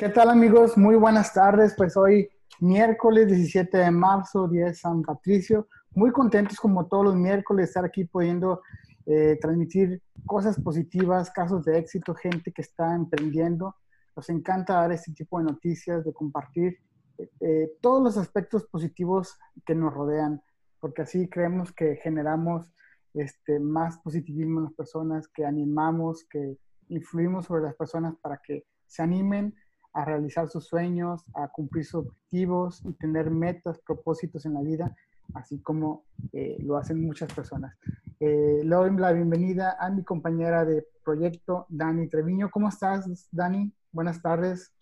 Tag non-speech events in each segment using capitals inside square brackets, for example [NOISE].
¿Qué tal amigos? Muy buenas tardes. Pues hoy miércoles 17 de marzo, día de San Patricio. Muy contentos como todos los miércoles estar aquí pudiendo eh, transmitir cosas positivas, casos de éxito, gente que está emprendiendo. Nos encanta dar este tipo de noticias, de compartir eh, todos los aspectos positivos que nos rodean, porque así creemos que generamos este, más positivismo en las personas, que animamos, que influimos sobre las personas para que se animen a realizar sus sueños, a cumplir sus objetivos y tener metas, propósitos en la vida, así como eh, lo hacen muchas personas. Eh, le doy la bienvenida a mi compañera de proyecto, Dani Treviño. ¿Cómo estás, Dani? Buenas tardes.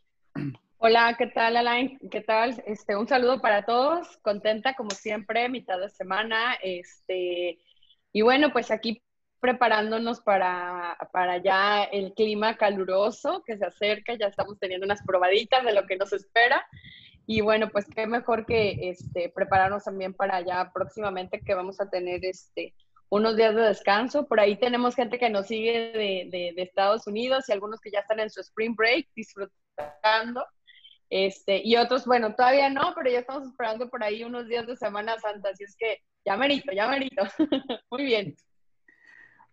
Hola, ¿qué tal, Alain? ¿Qué tal? Este, un saludo para todos. Contenta, como siempre, mitad de semana. Este, y bueno, pues aquí preparándonos para, para ya el clima caluroso que se acerca, ya estamos teniendo unas probaditas de lo que nos espera. Y bueno, pues qué mejor que este, prepararnos también para ya próximamente que vamos a tener este, unos días de descanso. Por ahí tenemos gente que nos sigue de, de, de Estados Unidos y algunos que ya están en su spring break disfrutando. Este, y otros, bueno, todavía no, pero ya estamos esperando por ahí unos días de Semana Santa, así es que ya merito, ya merito. [LAUGHS] Muy bien.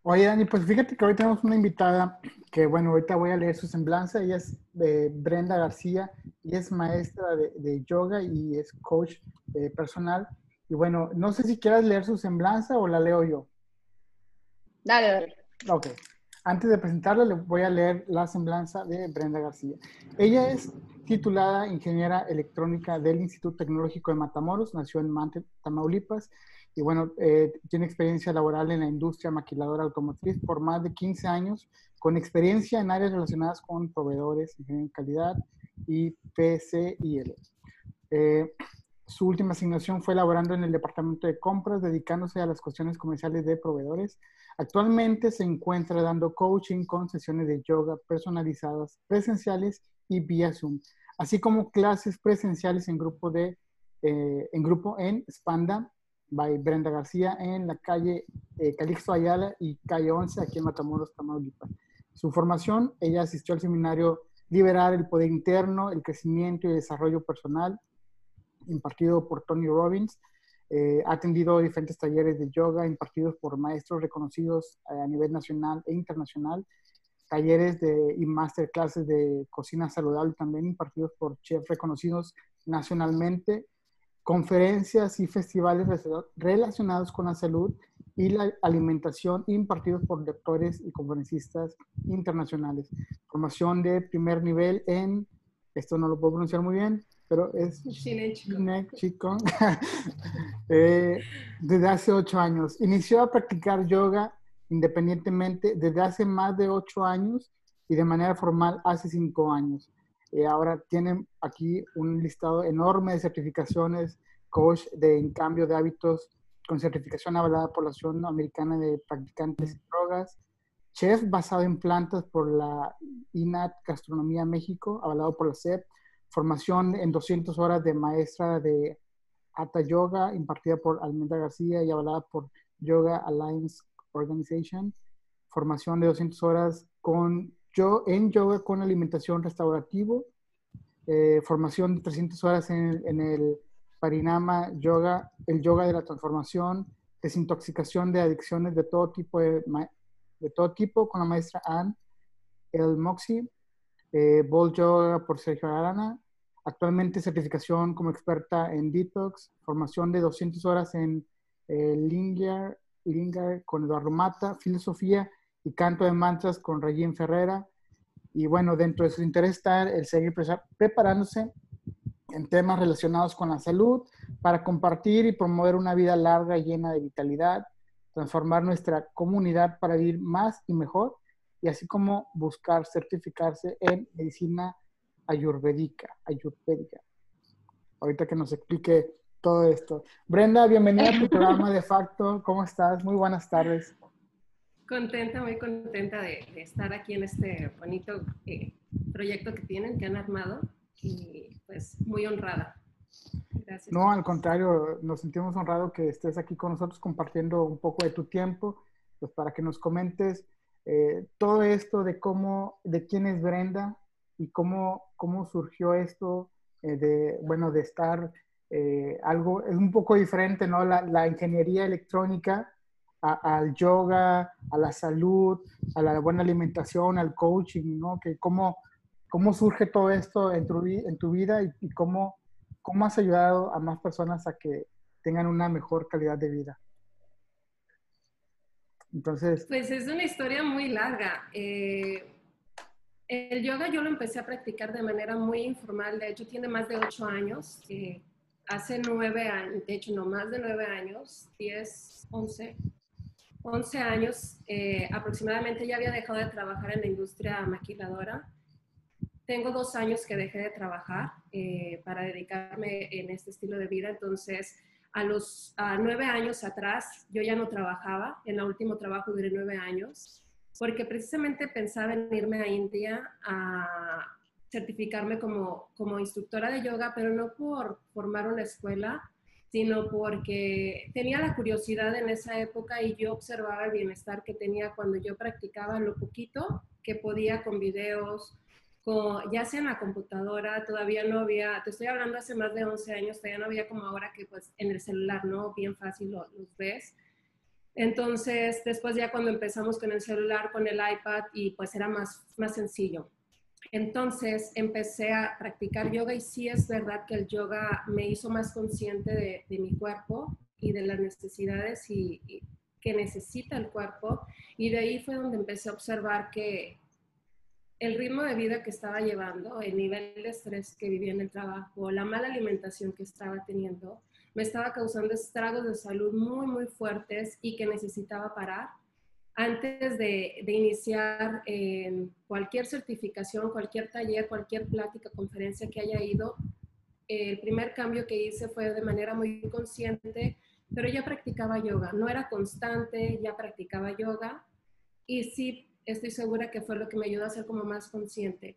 Oye, Dani, pues fíjate que hoy tenemos una invitada que, bueno, ahorita voy a leer su semblanza. Ella es eh, Brenda García y es maestra de, de yoga y es coach eh, personal. Y bueno, no sé si quieras leer su semblanza o la leo yo. Dale, dale. Ok. Antes de presentarla, le voy a leer la semblanza de Brenda García. Ella es titulada ingeniera electrónica del Instituto Tecnológico de Matamoros, nació en Mante, Tamaulipas, y bueno, eh, tiene experiencia laboral en la industria maquiladora automotriz por más de 15 años, con experiencia en áreas relacionadas con proveedores, ingeniería en calidad y PCIL. Eh, su última asignación fue laborando en el departamento de compras, dedicándose a las cuestiones comerciales de proveedores. Actualmente se encuentra dando coaching con sesiones de yoga personalizadas, presenciales y vía Zoom, así como clases presenciales en grupo, de, eh, en, grupo en Spanda by Brenda García en la calle eh, Calixto Ayala y calle 11 aquí en Matamoros, Tamaulipas. Su formación, ella asistió al seminario Liberar el Poder Interno, el Crecimiento y Desarrollo Personal, impartido por Tony Robbins. Eh, ha atendido diferentes talleres de yoga impartidos por maestros reconocidos eh, a nivel nacional e internacional, talleres de, y masterclasses de cocina saludable también impartidos por chefs reconocidos nacionalmente conferencias y festivales relacionados con la salud y la alimentación impartidos por doctores y conferencistas internacionales. Formación de primer nivel en, esto no lo puedo pronunciar muy bien, pero es Chico. [LAUGHS] eh, desde hace ocho años. Inició a practicar yoga independientemente desde hace más de ocho años y de manera formal hace cinco años. Eh, ahora tienen aquí un listado enorme de certificaciones, coach de cambio de hábitos con certificación avalada por la Asociación Americana de Practicantes de Drogas, chef basado en plantas por la INAT Gastronomía México, avalado por la SEP, formación en 200 horas de maestra de Hatha Yoga, impartida por Almendra García y avalada por Yoga Alliance Organization, formación de 200 horas con yo, en yoga con alimentación restaurativo, eh, formación de 300 horas en, el Parinama Yoga, el yoga de la transformación, desintoxicación de adicciones de todo tipo, de, todo tipo con la maestra Anne El Moxie, eh, Yoga por Sergio Arana, actualmente certificación como experta en detox, formación de 200 horas en eh, con Eduardo Mata, filosofía y canto de mantras con Regín Ferrera. Y bueno, dentro de su interés está el seguir preparándose en temas relacionados con la salud para compartir y promover una vida larga y llena de vitalidad, transformar nuestra comunidad para vivir más y mejor, y así como buscar certificarse en medicina ayurvédica. ayurvédica. Ahorita que nos explique todo esto. Brenda, bienvenida a tu [LAUGHS] programa de facto. ¿Cómo estás? Muy buenas tardes. Contenta, muy contenta de, de estar aquí en este bonito eh, proyecto que tienen, que han armado y pues muy honrada. Gracias. No, al contrario, nos sentimos honrados que estés aquí con nosotros compartiendo un poco de tu tiempo, pues para que nos comentes eh, todo esto de cómo, de quién es Brenda, y cómo, cómo surgió esto eh, de, bueno, de estar eh, algo, es un poco diferente, ¿no? La, la ingeniería electrónica al yoga, a la salud, a la buena alimentación, al coaching, ¿no? Que cómo, cómo surge todo esto en tu, vida y, y cómo, cómo has ayudado a más personas a que tengan una mejor calidad de vida. Entonces... Pues es una historia muy larga. Eh, el yoga yo lo empecé a practicar de manera muy informal, de hecho tiene más de ocho años, eh, hace nueve años, de hecho no más de nueve años, diez, once, once años eh, aproximadamente ya había dejado de trabajar en la industria maquiladora. Tengo dos años que dejé de trabajar para dedicarme en este estilo de vida, entonces a los nueve años atrás yo ya no trabajaba, en el último trabajo duré nueve años, porque precisamente pensaba en irme a India a certificarme como, como instructora de yoga, pero no por formar una escuela, sino porque tenía la curiosidad en esa época y yo observaba el bienestar que tenía cuando yo practicaba lo poquito que podía con videos, ya sea en la computadora, todavía no había, te estoy hablando hace más de 11 años, todavía no había como ahora que pues en el celular, ¿no? Bien fácil los ves. Entonces, después ya cuando empezamos con el celular, con el iPad, y pues era más, más sencillo. Entonces empecé a practicar yoga y sí es verdad que el yoga me hizo más consciente de, mi cuerpo y de las necesidades y, que necesita el cuerpo. Y de ahí fue donde empecé a observar que el ritmo de vida que estaba llevando, el nivel de estrés que vivía en el trabajo, la mala alimentación que estaba teniendo, me estaba causando estragos de salud muy, muy fuertes y que necesitaba parar. Antes de, iniciar en cualquier certificación, cualquier taller, cualquier plática, conferencia que haya ido, el primer cambio que hice fue de manera muy consciente, pero ya practicaba yoga. No era constante, ya practicaba yoga y sí estoy segura que fue lo que me ayudó a ser como más consciente.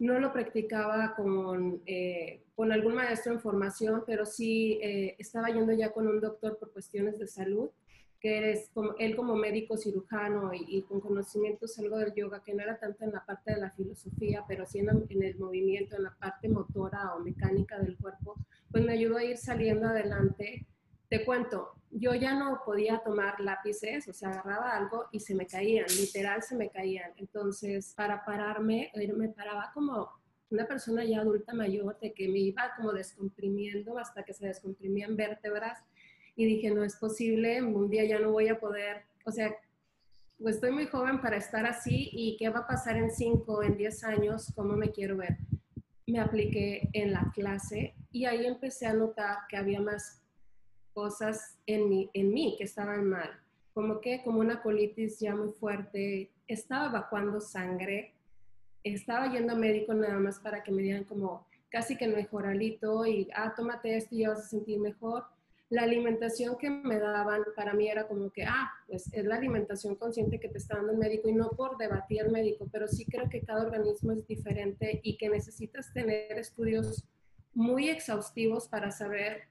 No lo practicaba con, eh, con algún maestro en formación, pero sí eh, estaba yendo ya con un doctor por cuestiones de salud, que es como, él como médico cirujano y, con conocimientos algo del yoga, que no era tanto en la parte de la filosofía, pero sí en, en el movimiento, en la parte motora o mecánica del cuerpo, pues me ayudó a ir saliendo adelante te cuento, yo ya no podía tomar lápices, o sea, agarraba algo y se me caían, literal se me caían. Entonces, para pararme, eh, me paraba como una persona ya adulta mayor, de que me iba como descomprimiendo hasta que se descomprimían vértebras y dije, no es posible, un día ya no voy a poder, o sea, pues estoy muy joven para estar así y qué va a pasar en 5, en 10 años, cómo me quiero ver. Me apliqué en la clase y ahí empecé a notar que había más cosas en mí, en mí que estaban mal, como que como una colitis ya muy fuerte, estaba evacuando sangre, estaba yendo a médico nada más para que me dieran como casi que mejoralito y, ah, tómate esto y ya vas a sentir mejor. La alimentación que me daban para mí era como que, ah, pues es la alimentación consciente que te está dando el médico y no por debatir el médico, pero sí creo que cada organismo es diferente y que necesitas tener estudios muy exhaustivos para saber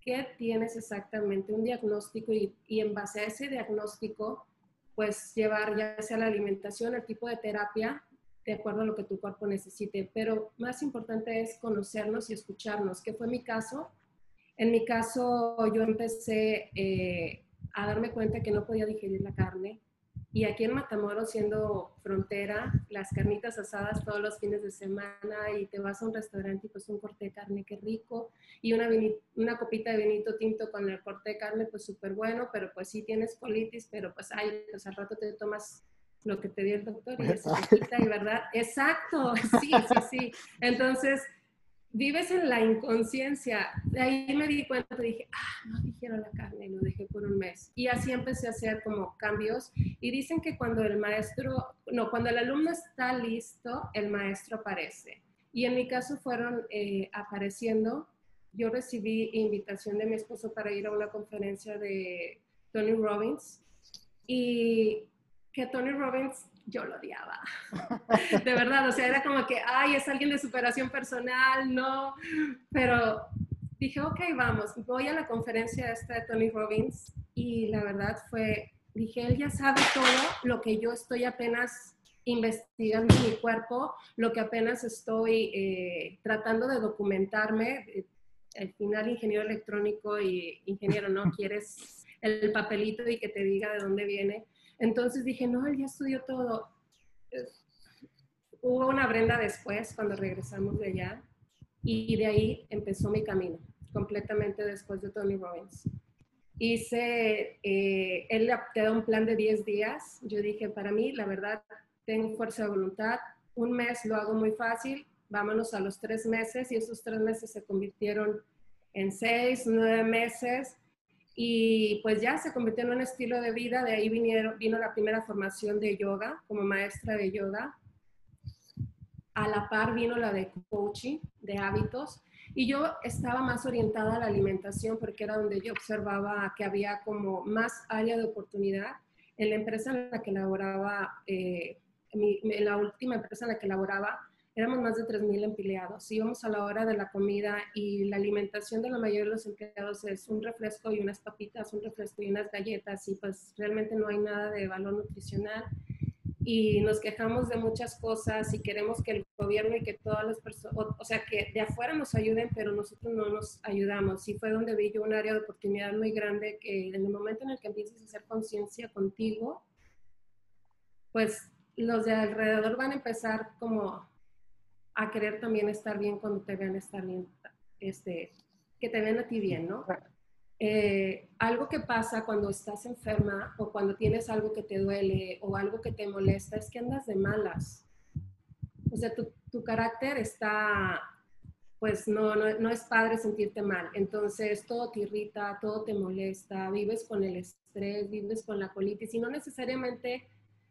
qué tienes exactamente, un diagnóstico y, en base a ese diagnóstico, pues llevar ya sea la alimentación, el tipo de terapia, de acuerdo a lo que tu cuerpo necesite. Pero más importante es conocernos y escucharnos, que fue mi caso. En mi caso, yo empecé eh, a darme cuenta que no podía digerir la carne, y aquí en Matamoros, siendo frontera, las carnitas asadas todos los fines de semana y te vas a un restaurante y pues un corte de carne, qué rico. Y una, una copita de vinito tinto con el corte de carne, pues súper bueno, pero pues sí tienes colitis, pero pues, ay, pues al rato te tomas lo que te dio el doctor y te [LAUGHS] quita, y verdad, exacto, [LAUGHS] sí, sí, sí. Entonces, vives en la inconsciencia. De ahí me di cuenta, dije, ah, no dijeron la carne, lo dejé por un mes. Y así empecé a hacer como cambios. Y dicen que cuando el maestro, no, cuando el alumno está listo, el maestro aparece. Y en mi caso fueron eh, apareciendo. Yo recibí invitación de mi esposo para ir a una conferencia de Tony Robbins. Y que Tony Robbins yo lo odiaba. [LAUGHS] De verdad, o sea, era como que, ay, es alguien de superación personal, no. Pero dije, ok, vamos, voy a la conferencia esta de Tony Robbins y la verdad fue, dije, él ya sabe todo lo que yo estoy apenas investigando mi cuerpo, lo que apenas estoy eh, tratando de documentarme. Al final, ingeniero electrónico y ingeniero, ¿no? [LAUGHS] Quieres el papelito y que te diga de dónde viene. Entonces dije, no, él ya estudió todo. Hubo una Brenda después, cuando regresamos de allá, y de ahí empezó mi camino, completamente después de Tony Robbins. Hice, eh, él te da un plan de 10 días. Yo dije, para mí, la verdad, tengo fuerza de voluntad. Un mes lo hago muy fácil, vámonos a los tres meses y esos tres meses se convirtieron en seis, nueve meses y pues ya se convirtió en un estilo de vida. De ahí vinieron, vino la primera formación de yoga como maestra de yoga. A la par vino la de coaching, de hábitos. Y yo estaba más orientada a la alimentación porque era donde yo observaba que había como más área de oportunidad. En la empresa en la que laboraba, eh, en la última empresa en la que laboraba, éramos más de 3.000 empleados. Íbamos a la hora de la comida y la alimentación de la mayoría de los empleados es un refresco y unas papitas, un refresco y unas galletas y pues realmente no hay nada de valor nutricional. Y nos quejamos de muchas cosas y queremos que el gobierno y que todas las personas, o, sea, que de afuera nos ayuden, pero nosotros no nos ayudamos. Y fue donde vi yo un área de oportunidad muy grande que en el momento en el que empieces a hacer conciencia contigo, pues los de alrededor van a empezar como a querer también estar bien cuando te vean estar bien, este, que te vean a ti bien, ¿no? Eh, algo que pasa cuando estás enferma o cuando tienes algo que te duele o algo que te molesta es que andas de malas. O sea, tu, tu carácter está, pues no, no, no, es padre sentirte mal. Entonces todo te irrita, todo te molesta, vives con el estrés, vives con la colitis y no necesariamente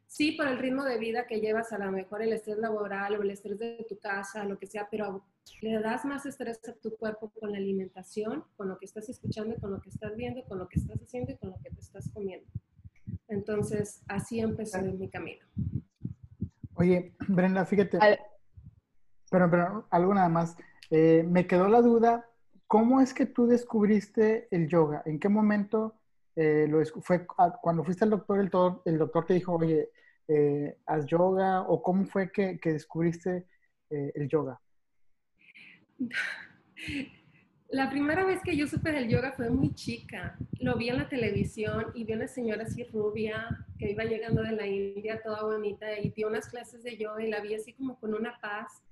sí por el ritmo de vida que llevas, a lo mejor el estrés laboral o el estrés de tu casa, lo que sea, pero le das más estrés a tu cuerpo con la alimentación, con lo que estás escuchando, con lo que estás viendo, con lo que estás haciendo y con lo que te estás comiendo. Entonces, así empezó mi camino. Oye, Brenda, fíjate. Pero, pero algo nada más. Eh, me quedó la duda, ¿cómo es que tú descubriste el yoga? ¿En qué momento eh, lo, fue cuando fuiste al doctor, el, todo, el doctor te dijo, oye, eh, haz yoga, o cómo fue que, que descubriste eh, el yoga? La primera vez que yo supe del yoga fue muy chica. Lo vi en la televisión y vi una señora así rubia que iba llegando de la India, toda bonita, y dio unas clases de yoga y la vi así como con una paz.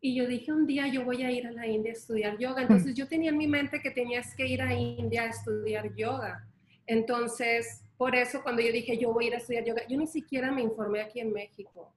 Y yo dije, un día yo voy a ir a la India a estudiar yoga. Entonces yo tenía en mi mente que tenías que ir a India a estudiar yoga. Entonces, por eso cuando yo dije, yo voy a ir a estudiar yoga, yo ni siquiera me informé aquí en México.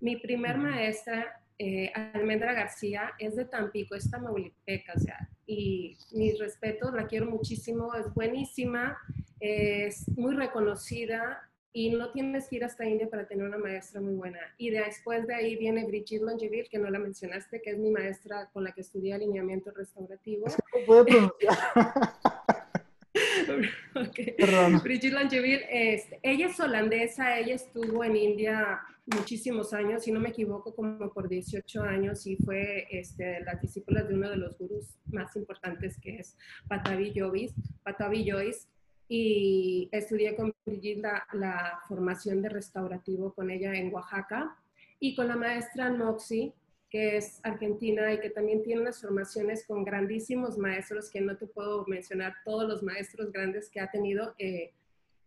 Mi primer maestra, eh, Almendra García, es de Tampico, es tamaulipeca, o sea, y mis respetos, la quiero muchísimo, es buenísima, es muy reconocida y no tienes que ir hasta India para tener una maestra muy buena. Y después de ahí viene Brigitte Longeville, que no la mencionaste, que es mi maestra con la que estudié alineamiento restaurativo. [LAUGHS] puede pronunciar. [LAUGHS] [LAUGHS] okay. Brigitte Langeville, este, ella es holandesa, ella estuvo en India muchísimos años, si no me equivoco, como por 18 años y fue este, la discípula de uno de los gurús más importantes que es Patavi Joyce, Patavi Joyce y estudié con Brigitte la, la, formación de restaurativo con ella en Oaxaca y con la maestra Noxi, que es argentina y que también tiene unas formaciones con grandísimos maestros, que no te puedo mencionar todos los maestros grandes que ha tenido, eh,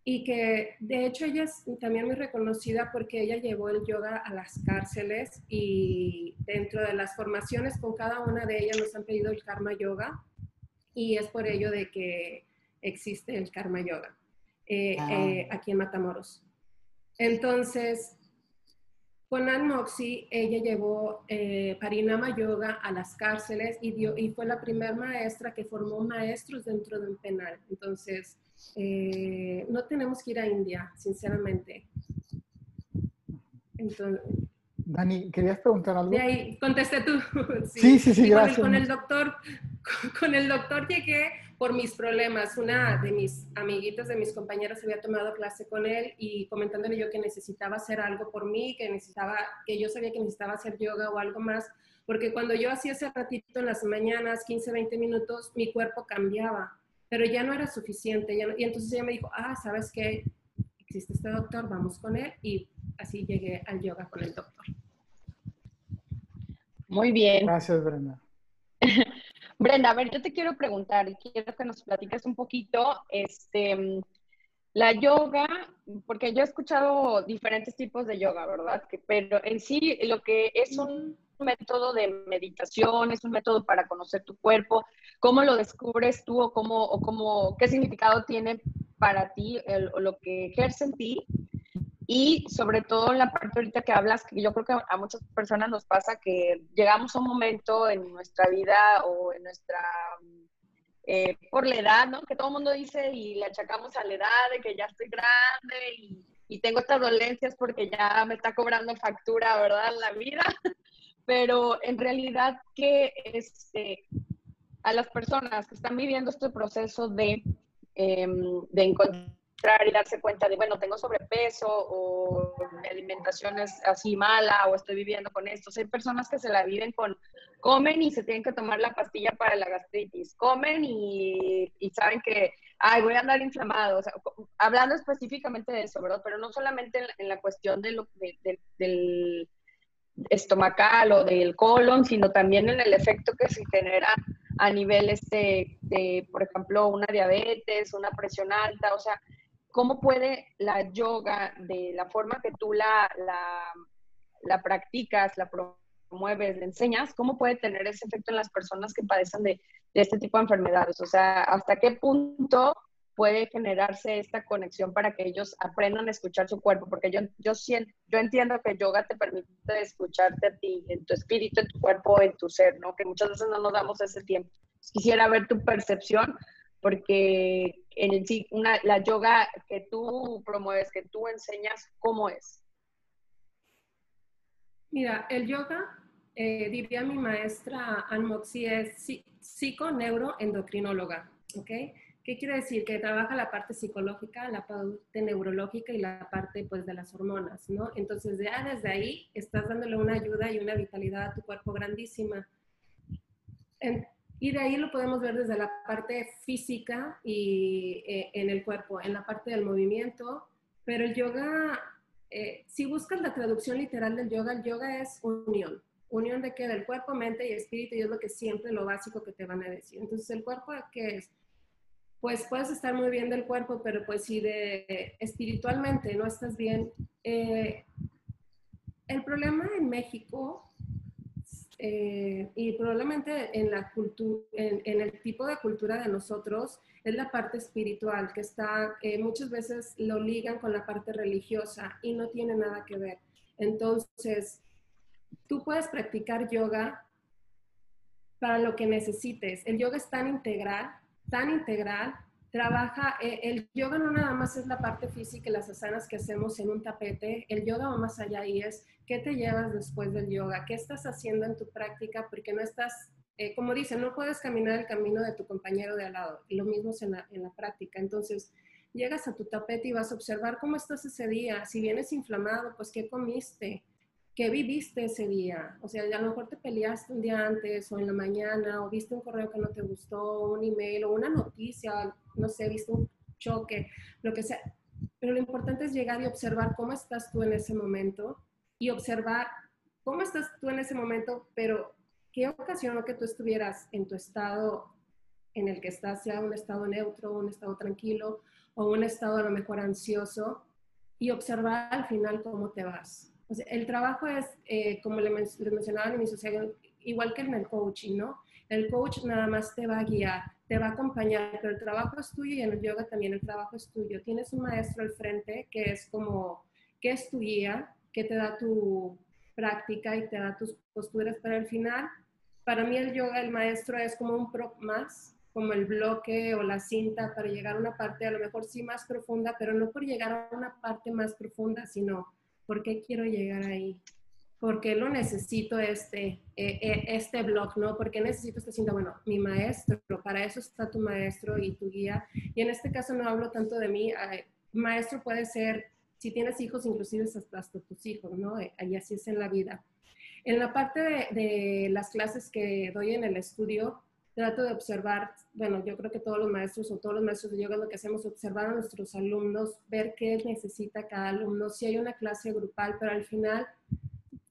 y que de hecho ella es también muy reconocida porque ella llevó el yoga a las cárceles y dentro de las formaciones con cada una de ellas nos han pedido el karma yoga y es por ello de que existe el karma yoga eh, ah. eh, aquí en Matamoros. Entonces, con Ann Moxie, ella llevó eh, Parinama Yoga a las cárceles y, dio, y fue la primera maestra que formó maestros dentro de un penal. Entonces, eh, no tenemos que ir a India, sinceramente. Entonces, Dani, ¿querías preguntar algo? De ahí, contesté tú. [LAUGHS] sí, sí, sí, gracias. Con el, doctor, [LAUGHS] con el doctor llegué por mis problemas. Una de mis amiguitas, de mis compañeras, había tomado clase con él y comentándole yo que necesitaba hacer algo por mí, que necesitaba, que yo sabía que necesitaba hacer yoga o algo más, porque cuando yo hacía ese ratito en las mañanas, 15, 20 minutos, mi cuerpo cambiaba, pero ya no era suficiente. y entonces ella me dijo, ah, ¿sabes qué? existe este doctor, vamos con él y así llegué al yoga con el doctor. Muy bien. Gracias, Brenda. Brenda, a ver, yo te quiero preguntar y quiero que nos platiques un poquito, este, la yoga, porque yo he escuchado diferentes tipos de yoga, ¿verdad? pero en sí lo que es un método de meditación, es un método para conocer tu cuerpo, ¿cómo lo descubres tú o cómo, o cómo qué significado tiene para ti lo que ejerce en ti? Y sobre todo en la parte ahorita que hablas, que yo creo que a muchas personas nos pasa que llegamos a un momento en nuestra vida o en nuestra eh, por la edad, ¿no? Que todo el mundo dice y le achacamos a la edad de que ya estoy grande y, y tengo estas dolencias porque ya me está cobrando factura, ¿verdad? La vida. [LAUGHS] Pero en realidad que este, a las personas que están viviendo este proceso de, eh, de encontrar y darse cuenta de, bueno, tengo sobrepeso o mi alimentación es así mala o estoy viviendo con esto. hay personas que se la viven con, comen y se tienen que tomar la pastilla para la gastritis, comen y, y saben que, ay, voy a andar inflamado. Hablando específicamente de eso, ¿verdad? Pero no solamente en, la cuestión de lo, del estomacal o del colon, sino también en el efecto que se genera a nivel, este, de, por ejemplo, una diabetes, una presión alta, o sea, ¿Cómo puede la yoga, de la forma que tú la, la, practicas, la promueves, la enseñas, cómo puede tener ese efecto en las personas que padecen de, este tipo de enfermedades? O sea, ¿hasta qué punto puede generarse esta conexión para que ellos aprendan a escuchar su cuerpo, porque yo, yo, siento, yo entiendo que yoga te permite escucharte a ti, en tu espíritu, en tu cuerpo, en tu ser, ¿no? Que muchas veces no nos damos ese tiempo. Quisiera ver tu percepción porque en sí, una, la yoga que tú promueves, que tú enseñas, ¿cómo es? Mira, el yoga, eh, diría mi maestra Anmoxi, es psico-neuro-endocrinóloga, ¿ok? ¿Qué quiere decir? Que trabaja la parte psicológica, la parte neurológica y la parte pues de las hormonas, ¿no? Entonces ya desde ahí estás dándole una ayuda y una vitalidad a tu cuerpo grandísima. Y de ahí lo podemos ver desde la parte física y eh, en el cuerpo, en la parte del movimiento. Pero el yoga, eh, si buscas la traducción literal del yoga, el yoga es unión. Unión de qué? Del cuerpo, mente y espíritu, y es lo que siempre, lo básico que te van a decir. Entonces, ¿el cuerpo qué es? Pues puedes estar muy bien del cuerpo, pero pues si de espiritualmente no estás bien. Eh, el problema en México eh, y probablemente en, la cultura, en, el tipo de cultura de nosotros es la parte espiritual, que está, eh, muchas veces lo ligan con la parte religiosa y no tiene nada que ver. Entonces, tú puedes practicar yoga para lo que necesites. El yoga es tan integral, tan integral, trabaja, eh, el yoga no nada más es la parte física y las asanas que hacemos en un tapete, el yoga va más allá y es qué te llevas después del yoga, qué estás haciendo en tu práctica, porque no estás, eh, como dicen, no puedes caminar el camino de tu compañero de al lado, lo mismo es en la, en la práctica. Entonces, llegas a tu tapete y vas a observar cómo estás ese día, si vienes inflamado, pues qué comiste, qué viviste ese día. O sea, a lo mejor te peleaste un día antes o en la mañana, o viste un correo que no te gustó, un email o una noticia, no sé, viste un choque, lo que sea. Pero lo importante es llegar y observar cómo estás tú en ese momento y observar cómo estás tú en ese momento, pero qué ocasionó que tú estuvieras en tu estado en el que estás, sea un estado neutro, un estado tranquilo o un estado a lo mejor ansioso, y observar al final cómo te vas. El trabajo es, eh, como le, mencionaba en mi sociedad, igual que en el coaching, ¿no? El coach nada más te va a guiar, te va a acompañar, pero el trabajo es tuyo y en el yoga también el trabajo es tuyo. Tienes un maestro al frente que es como, que es tu guía, que te da tu práctica y te da tus posturas, pero al final, para mí el yoga, el maestro es como un prop más, como el bloque o la cinta para llegar a una parte a lo mejor sí más profunda, pero no por llegar a una parte más profunda, sino ¿por qué quiero llegar ahí? ¿Por qué lo necesito este, eh, eh, este blog, no? ¿Por qué necesito esta cinta? Bueno, mi maestro, para eso está tu maestro y tu guía. Y en este caso no hablo tanto de mí. Maestro puede ser, si tienes hijos, inclusive hasta, hasta tus hijos, ¿no? Eh, y así es en la vida. En la parte de, las clases que doy en el estudio, trato de observar, bueno, yo creo que todos los maestros o todos los maestros de yoga lo que hacemos es observar a nuestros alumnos, ver qué necesita cada alumno, si hay una clase grupal, pero al final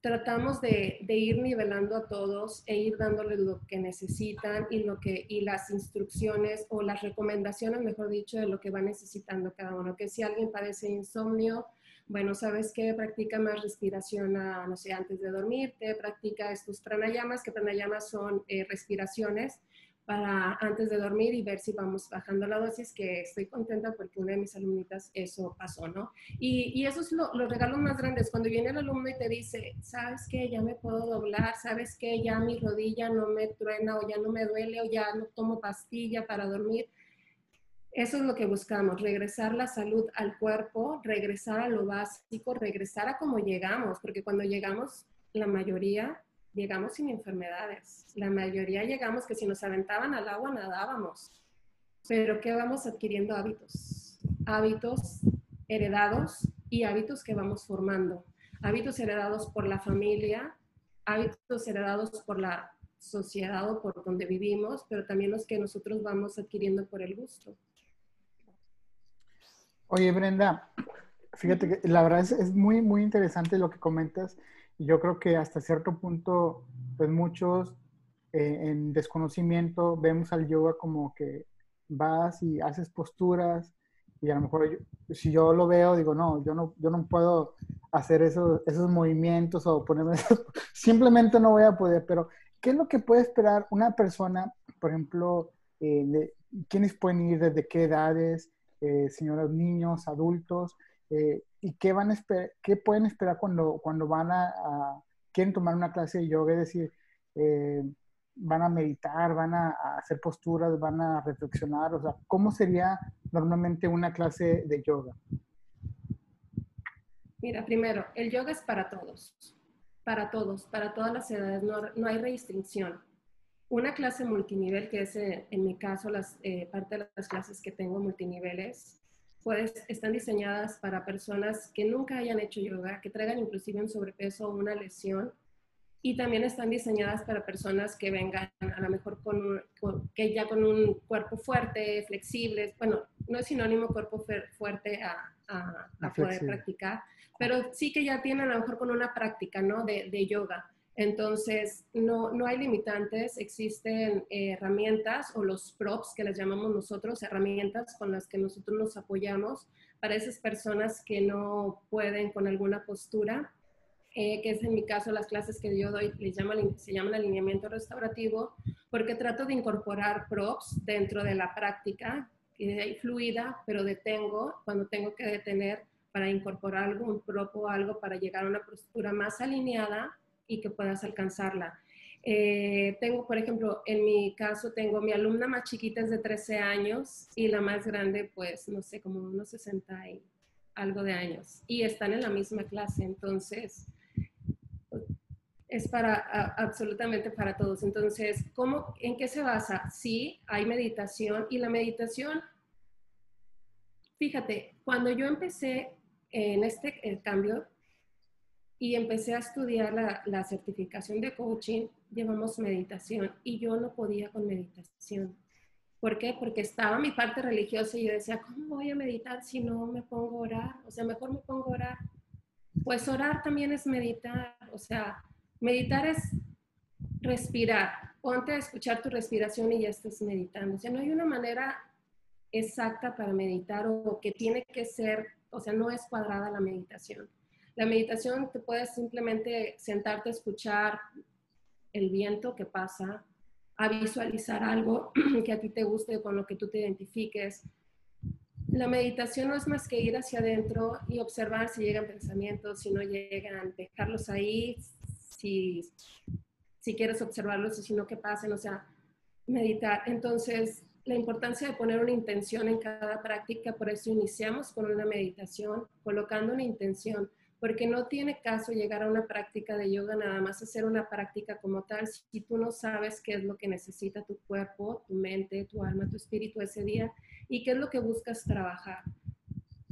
tratamos de, ir nivelando a todos e ir dándoles lo que necesitan y, lo que, y las instrucciones o las recomendaciones, mejor dicho, de lo que va necesitando cada uno. Que si alguien padece insomnio, bueno, sabes que practica más respiración, no sé, antes de dormirte, practica estos pranayamas, que pranayamas son eh, respiraciones para antes de dormir y ver si vamos bajando la dosis, que estoy contenta porque una de mis alumnitas eso pasó, ¿no? Y, y eso es lo, los regalos más grandes, cuando viene el alumno y te dice, ¿sabes qué? Ya me puedo doblar, ¿sabes qué? Ya mi rodilla no me truena o ya no me duele o ya no tomo pastilla para dormir. Eso es lo que buscamos, regresar la salud al cuerpo, regresar a lo básico, regresar a cómo llegamos, porque cuando llegamos, la mayoría llegamos sin enfermedades. La mayoría llegamos que si nos aventaban al agua nadábamos. Pero ¿qué vamos adquiriendo hábitos? Hábitos heredados y hábitos que vamos formando. Hábitos heredados por la familia, hábitos heredados por la sociedad o por donde vivimos, pero también los que nosotros vamos adquiriendo por el gusto. Oye, Brenda, fíjate que la verdad es, es muy, muy interesante lo que comentas yo creo que hasta cierto punto, pues muchos eh, en desconocimiento vemos al yoga como que vas y haces posturas y a lo mejor si yo lo veo digo, no, yo no, yo no puedo hacer esos, esos movimientos o ponerme, [LAUGHS] simplemente no voy a poder, pero ¿qué es lo que puede esperar una persona, por ejemplo, eh, de, quiénes pueden ir, desde qué edades, eh, señoras, niños, adultos, eh, ¿Y qué, van a qué pueden esperar cuando, cuando van a, quieren tomar una clase de yoga? Es decir, eh, van a meditar, van a, hacer posturas, van a reflexionar. O sea, ¿cómo sería normalmente una clase de yoga? Mira, primero, el yoga es para todos, para todos, para todas las edades, no, no hay restricción. Una clase multinivel, que es eh, en mi caso las, parte de las clases que tengo multiniveles, pues están diseñadas para personas que nunca hayan hecho yoga, que traigan inclusive un sobrepeso o una lesión. Y también están diseñadas para personas que vengan a lo mejor con, que ya con un cuerpo fuerte, flexible. Bueno, no es sinónimo cuerpo fuerte a, a, poder practicar, pero sí que ya tienen a lo mejor con una práctica, ¿no? De, de yoga. Entonces, no, no hay limitantes, existen eh, herramientas o los props que les llamamos nosotros, herramientas con las que nosotros nos apoyamos para esas personas que no pueden con alguna postura, eh, que es en mi caso las clases que yo doy, les llama, se llaman alineamiento restaurativo, porque trato de incorporar props dentro de la práctica, hay fluida, pero detengo cuando tengo que detener para incorporar algún prop o algo para llegar a una postura más alineada y que puedas alcanzarla. Eh, tengo, por ejemplo, en mi caso, tengo mi alumna más chiquita es de 13 años y la más grande, pues, no sé, como unos 60 y algo de años. Y están en la misma clase, entonces es para absolutamente para todos. Entonces, ¿cómo, ¿en qué se basa? Sí, hay meditación y la meditación, fíjate, cuando yo empecé en este cambio, y empecé a estudiar la, la, certificación de coaching, llevamos meditación y yo no podía con meditación. ¿Por qué? Porque estaba mi parte religiosa y yo decía, ¿cómo voy a meditar si no me pongo a orar? O sea, mejor me pongo a orar. Pues orar también es meditar, o sea, meditar es respirar. Ponte a escuchar tu respiración y ya estás meditando. O sea, no hay una manera exacta para meditar o que tiene que ser, o sea, no es cuadrada la meditación. La meditación te puedes simplemente sentarte a escuchar el viento que pasa, a visualizar algo [CLEARS THROAT] que a ti te guste, con lo que tú te identifiques. La meditación no es más que ir hacia adentro y observar si llegan pensamientos, si no llegan, dejarlos ahí, si, si quieres observarlos y si no, que pasen, o sea, meditar. Entonces, la importancia de poner una intención en cada práctica, por eso iniciamos con una meditación, colocando una intención porque no tiene caso llegar a una práctica de yoga nada más hacer una práctica como tal si tú no sabes qué es lo que necesita tu cuerpo, tu mente, tu alma, tu espíritu ese día y qué es lo que buscas trabajar.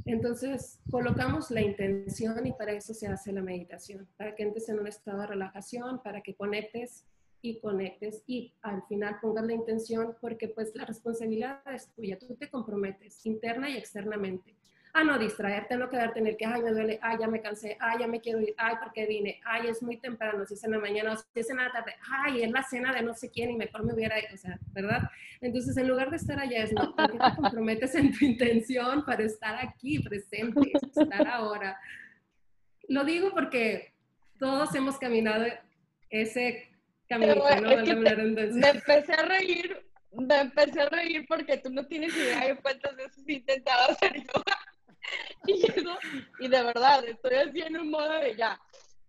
Entonces, colocamos la intención y para eso se hace la meditación, para que entres en un estado de relajación, para que conectes y conectes y al final pongas la intención porque pues la responsabilidad es tuya, tú te comprometes interna y externamente a no distraerte, no quedarte en el que, ay, me duele, ay, ya me cansé, ay, ya me quiero ir, ay, ¿por qué vine? Ay, es muy temprano, si es en la mañana, o si es en la tarde, ay, es la cena de no sé quién y mejor me hubiera ido, o sea, ¿verdad? Entonces, en lugar de estar allá, es, no, ¿por qué te comprometes en tu intención para estar aquí, presente, estar ahora? Lo digo porque todos hemos caminado ese camino, ¿no? me empecé a reír me empecé a reír porque tú no tienes idea de cuántas veces he intentado hacer yoga [LAUGHS] y y de verdad, estoy así en un modo de ya,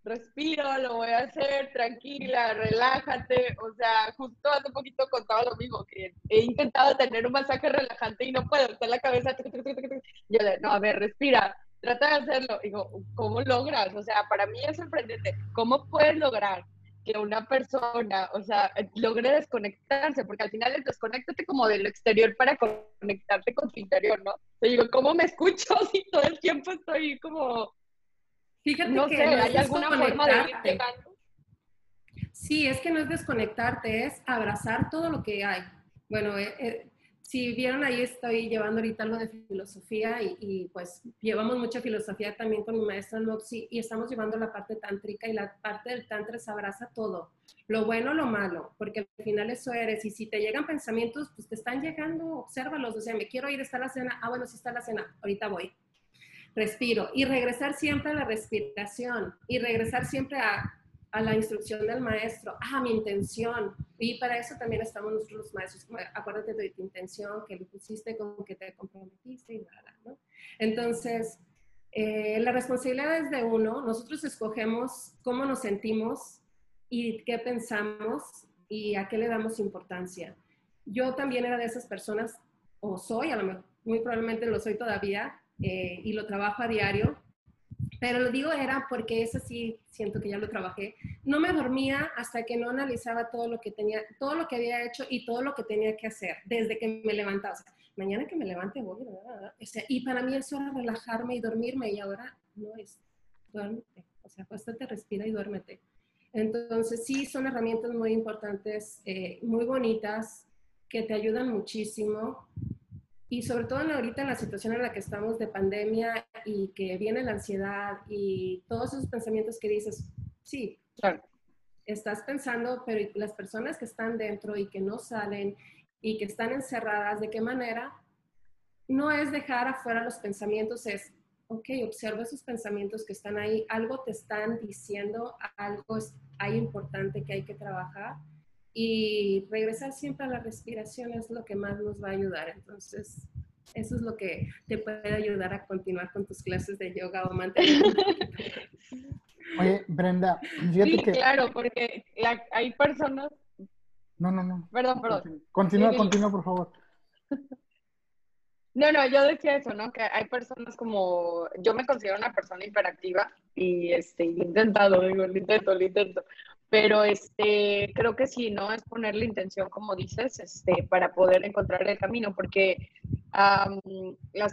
respiro, lo voy a hacer, tranquila, relájate. O sea, justo hace poquito contaba lo mismo, que he intentado tener un masaje relajante y no puedo, está en la cabeza. Yo le, no, a ver, respira, trata de hacerlo. Digo, ¿cómo logras? O sea, para mí es sorprendente. ¿Cómo puedes lograr que una persona, o sea, logre desconectarse, porque al final es desconéctate como de lo exterior para conectarte con tu interior, ¿no? Te digo, ¿cómo me escucho [LAUGHS] si todo el tiempo estoy como... Fíjate no que sé, ¿hay alguna forma de ir llegando? Sí, es que no es desconectarte, es abrazar todo lo que hay. Bueno, eh, eh, si vieron ahí estoy llevando ahorita algo de filosofía y, pues llevamos mucha filosofía también con mi maestra Noxi y estamos llevando la parte tántrica y la parte del tantra se abraza todo, lo bueno, lo malo, porque al final eso eres y si te llegan pensamientos, pues te están llegando, obsérvalos, o sea, me quiero ir, está la cena, ah bueno, sí está la cena, ahorita voy. Respiro y regresar siempre a la respiración y regresar siempre a a la instrucción del maestro, a mi intención. Y para eso también estamos nosotros los maestros, acuérdate de tu intención, que lo pusiste, con que te comprometiste y nada, ¿no? Entonces, eh, la responsabilidad es de uno, nosotros escogemos cómo nos sentimos y qué pensamos y a qué le damos importancia. Yo también era de esas personas, o soy, a lo mejor, muy probablemente lo soy todavía, eh, y lo trabajo a diario, pero lo digo era porque eso sí siento que ya lo trabajé. No me dormía hasta que no analizaba todo lo que tenía, todo lo que había hecho y todo lo que tenía que hacer desde que me levantaba. O sea, mañana que me levante voy, y para mí eso era relajarme y dormirme y ahora no es, duérmete. O sea, acuéstate, respira y duérmete. Entonces sí, son herramientas muy importantes, eh, muy bonitas, que te ayudan muchísimo y sobre todo en ahorita en la situación en la que estamos de pandemia y que viene la ansiedad y todos esos pensamientos que dices, sí, claro. estás pensando, pero las personas que están dentro y que no salen y que están encerradas, ¿de qué manera? No es dejar afuera los pensamientos, es, ok, observa esos pensamientos que están ahí, algo te están diciendo, algo es, hay importante que hay que trabajar y regresar siempre a la respiración es lo que más nos va a ayudar. Entonces, eso es lo que te puede ayudar a continuar con tus clases de yoga o mantener. [LAUGHS] Oye, Brenda, fíjate sí, claro, porque hay personas... No, no, no. Perdón, perdón. Continúa, continúa, por favor. No, no, yo decía eso, ¿no? Que hay personas como, yo me considero una persona hiperactiva y este, he intentado, digo, lo intento, lo intento, pero este, creo que sí, ¿no? Es poner la intención, como dices, este, para poder encontrar el camino, porque las,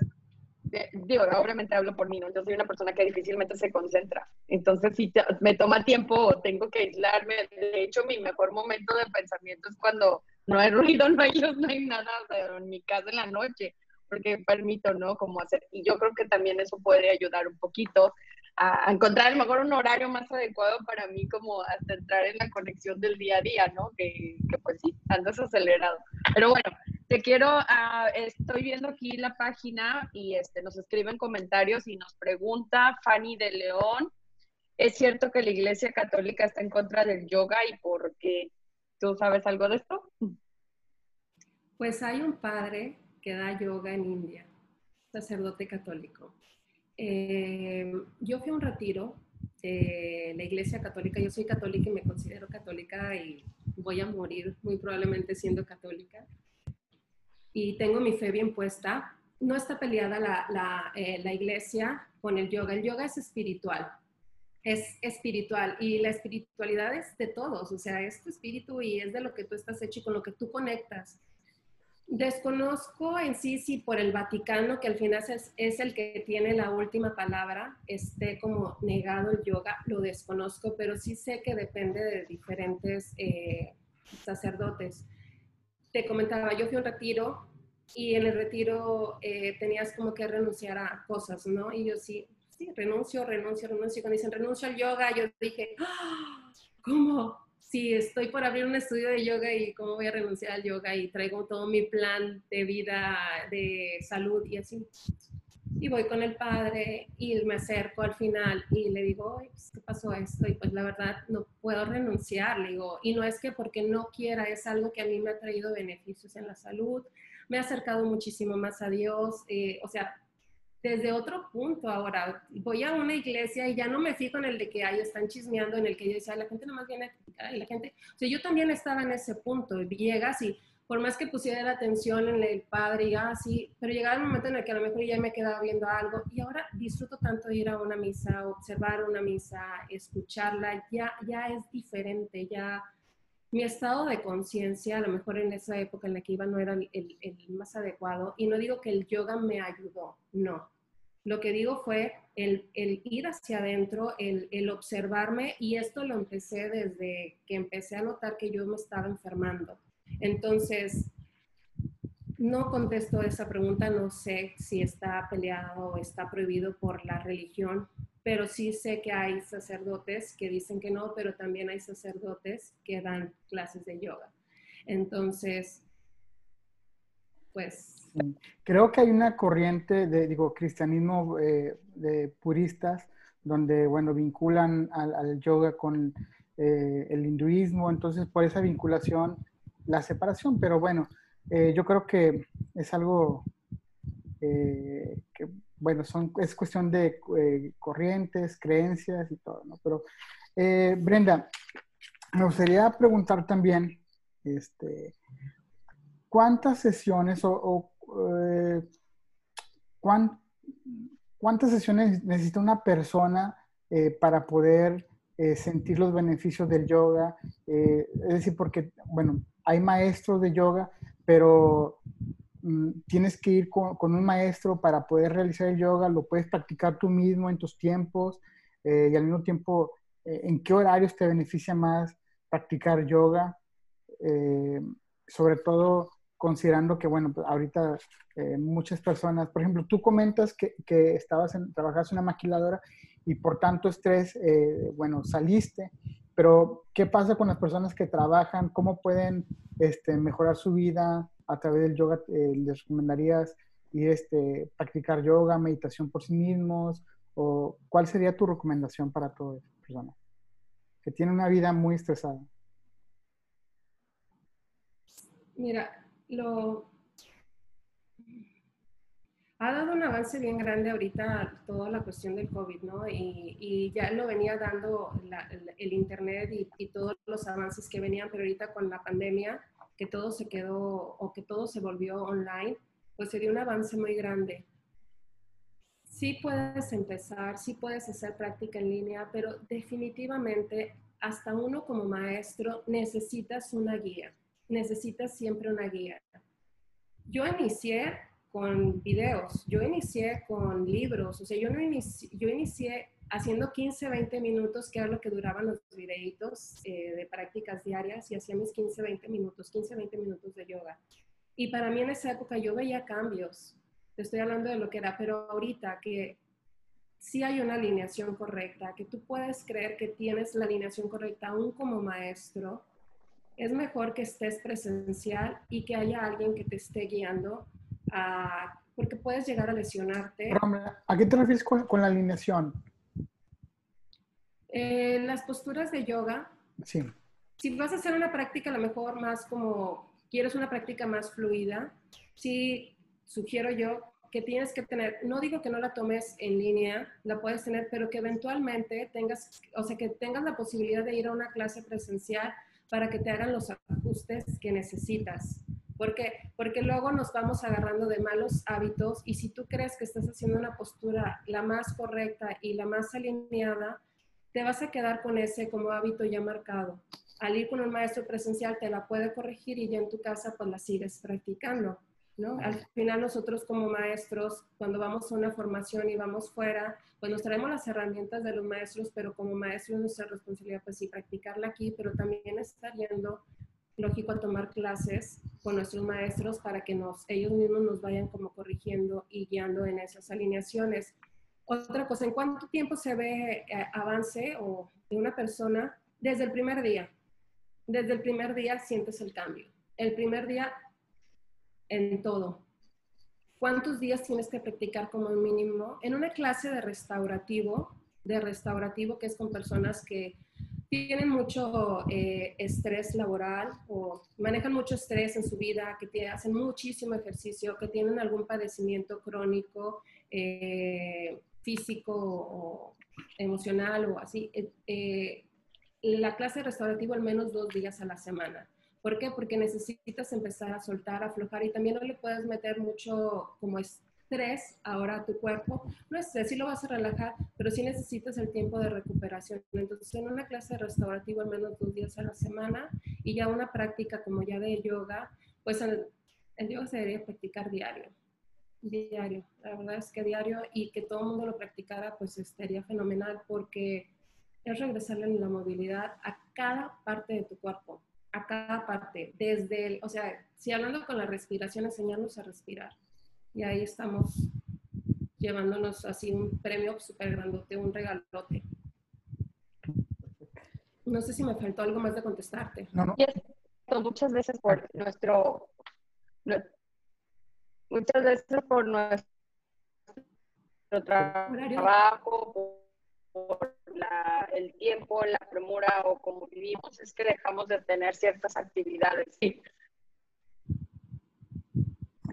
digo, obviamente hablo por mí, ¿no? Yo soy una persona que difícilmente se concentra, entonces si me toma tiempo tengo que aislarme, de hecho mi mejor momento de pensamiento es cuando no hay ruido, [LAUGHS] no hay luz, no hay nada, o en mi casa en la noche, porque permito, ¿no? Como hacer, y yo creo que también eso puede ayudar un poquito a, encontrar a lo mejor un horario más adecuado para mí como hasta entrar en la conexión del día a día, ¿no? Que, pues sí, andas acelerado. Pero bueno, te quiero, uh, estoy viendo aquí la página y este, nos escriben comentarios y nos pregunta Fanny de León, ¿es cierto que la Iglesia Católica está en contra del yoga y por qué? ¿Tú sabes algo de esto? Pues hay un padre que da yoga en India, sacerdote católico. Eh, yo fui a un retiro de la Iglesia Católica. Yo soy católica y me considero católica y voy a morir muy probablemente siendo católica. Y tengo mi fe bien puesta. No está peleada la, la, eh, la iglesia con el yoga. El yoga es espiritual. Es espiritual y la espiritualidad es de todos. O sea, es tu espíritu y es de lo que tú estás hecho y con lo que tú conectas. Desconozco en sí si por el Vaticano, que al final es, es, el que tiene la última palabra, esté como negado el yoga, lo desconozco, pero sí sé que depende de diferentes eh, sacerdotes. Te comentaba, yo fui a un retiro y en el retiro eh, tenías como que renunciar a cosas, ¿no? Y yo sí, sí, renuncio, renuncio, renuncio. Cuando dicen renuncio al yoga, yo dije, ¡Ah! ¿cómo? Si estoy por abrir un estudio de yoga y cómo voy a renunciar al yoga y traigo todo mi plan de vida, de salud y así. Y voy con el padre y me acerco al final y le digo, pues, ¿qué pasó esto? Y pues la verdad no puedo renunciar, le digo, y no es que porque no quiera, es algo que a mí me ha traído beneficios en la salud, me ha acercado muchísimo más a Dios, eh, o sea, desde otro punto ahora. Voy a una iglesia y ya no me fijo en el de que ahí están chismeando, en el que yo decía, la gente nomás viene y la gente, o sea, yo también estaba en ese punto, llegas y por más que pusiera la atención en el padre y así, ah, pero llegaba el momento en el que a lo mejor ya me quedaba viendo algo. Y ahora disfruto tanto ir a una misa, observar una misa, escucharla, ya, ya es diferente, ya mi estado de conciencia, a lo mejor en esa época en la que iba no era el, el, más adecuado. Y no digo que el yoga me ayudó, no, lo que digo fue el, ir hacia adentro, el, observarme y esto lo empecé desde que empecé a notar que yo me estaba enfermando. Entonces, no contesto esa pregunta, no sé si está peleado o está prohibido por la religión, pero sí sé que hay sacerdotes que dicen que no, pero también hay sacerdotes que dan clases de yoga. Entonces, pues Creo que hay una corriente de, digo, cristianismo eh, de puristas, donde, bueno, vinculan al, yoga con eh, el hinduismo, entonces por esa vinculación, la separación, pero bueno, eh, yo creo que es algo que, bueno, son, es cuestión de corrientes, creencias y todo, ¿no? Pero, Brenda, me gustaría preguntar también, este, ¿cuántas sesiones o eh, ¿cuántas sesiones necesita una persona eh, para poder eh, sentir los beneficios del yoga? es decir, porque, bueno, hay maestros de yoga, pero mm, tienes que ir con, un maestro para poder realizar el yoga, lo puedes practicar tú mismo en tus tiempos y al mismo tiempo, ¿en qué horarios te beneficia más practicar yoga? sobre todo considerando que, bueno, pues, ahorita eh, muchas personas, por ejemplo, tú comentas que, que estabas en, trabajas en una maquiladora y por tanto estrés, eh, bueno, saliste, pero ¿qué pasa con las personas que trabajan? ¿Cómo pueden este, mejorar su vida a través del yoga? Eh, ¿Les recomendarías ir este, practicar yoga, meditación por sí mismos? ¿O cuál sería tu recomendación para todas esas personas que tienen una vida muy estresada? Mira, lo ha dado un avance bien grande ahorita toda la cuestión del COVID, ¿no? Y, ya lo venía dando el, Internet y, y, todos los avances que venían, pero ahorita con la pandemia, que todo se quedó o que todo se volvió online, pues sería un avance muy grande. Sí puedes empezar, sí puedes hacer práctica en línea, pero definitivamente hasta uno como maestro necesitas una guía necesitas siempre una guía. Yo inicié con videos, yo inicié con libros, o sea, yo, no inicié, yo inicié haciendo 15, 20 minutos, que era lo que duraban los videitos eh, de prácticas diarias, y hacía mis 15, 20 minutos, 15, 20 minutos de yoga. Y para mí en esa época yo veía cambios, te estoy hablando de lo que era, pero ahorita que sí hay una alineación correcta, que tú puedes creer que tienes la alineación correcta aún como maestro, es mejor que estés presencial y que haya alguien que te esté guiando, porque puedes llegar a lesionarte. ¿A qué te refieres con, la alineación? Eh, las posturas de yoga. Sí. Si vas a hacer una práctica a lo mejor más como, quieres una práctica más fluida, sí sugiero yo que tienes que tener, no digo que no la tomes en línea, la puedes tener, pero que eventualmente tengas, o sea, que tengas la posibilidad de ir a una clase presencial para que te hagan los ajustes que necesitas. ¿Por qué? Porque luego nos vamos agarrando de malos hábitos y si tú crees que estás haciendo una postura la más correcta y la más alineada, te vas a quedar con ese como hábito ya marcado. al ir con un maestro presencial te la puede corregir y ya en tu casa pues la sigues practicando. ¿No? Al final nosotros como maestros, cuando vamos a una formación y vamos fuera, pues nos traemos las herramientas de los maestros, pero como maestros nuestra responsabilidad pues sí practicarla aquí, pero también estar yendo, lógico, a tomar clases con nuestros maestros para que nos, ellos mismos nos vayan como corrigiendo y guiando en esas alineaciones. Otra cosa, ¿en cuánto tiempo se ve eh, avance o de una persona desde el primer día? Desde el primer día sientes el cambio. El primer día en todo. ¿Cuántos días tienes que practicar como mínimo? En una clase de restaurativo, de restaurativo que es con personas que tienen mucho eh, estrés laboral o manejan mucho estrés en su vida, que hacen muchísimo ejercicio, que tienen algún padecimiento crónico, eh, físico o emocional o así. Eh, la clase de restaurativo al menos dos días a la semana. ¿Por qué? Porque necesitas empezar a soltar, a aflojar y también no le puedes meter mucho como estrés ahora a tu cuerpo. No es sí lo vas a relajar, pero sí necesitas el tiempo de recuperación. Entonces, en una clase restaurativa al menos dos días a la semana y ya una práctica como ya de yoga, pues el, yoga se debería practicar diario. Diario. La verdad es que diario y que todo el mundo lo practicara, pues estaría fenomenal porque es regresarle la movilidad a cada parte de tu cuerpo a cada parte, desde el, o sea, si hablando con la respiración, enseñarnos a respirar. Y ahí estamos llevándonos así un premio súper grandote, un regalote. No sé si me faltó algo más de contestarte. No, no. muchas veces por nuestro, muchas veces por nuestro trabajo, por el tiempo, la premura o como vivimos, es que dejamos de tener ciertas actividades. Sí.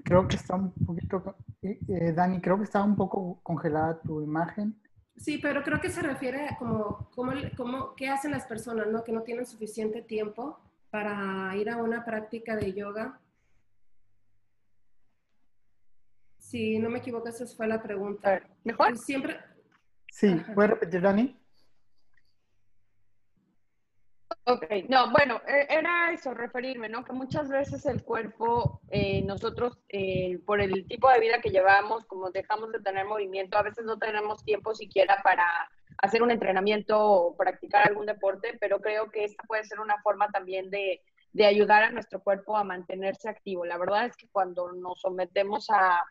Creo que está un poquito, eh, Dani, creo que está un poco congelada tu imagen. Sí, pero creo que se refiere a como, como, como, qué hacen las personas, ¿no? Que no tienen suficiente tiempo para ir a una práctica de yoga. Si no me equivoco, esa fue la pregunta. ¿Mejor? Pues siempre, Sí, ¿puedes repetir, Dani? Ok, no, bueno, e, era eso, referirme, ¿no? Que muchas veces el cuerpo, eh, nosotros, eh, por el tipo de vida que llevamos, como dejamos de tener movimiento, a veces no tenemos tiempo siquiera para hacer un entrenamiento o practicar algún deporte, pero creo que esta puede ser una forma también de, de ayudar a nuestro cuerpo a mantenerse activo. La verdad es que cuando nos sometemos a,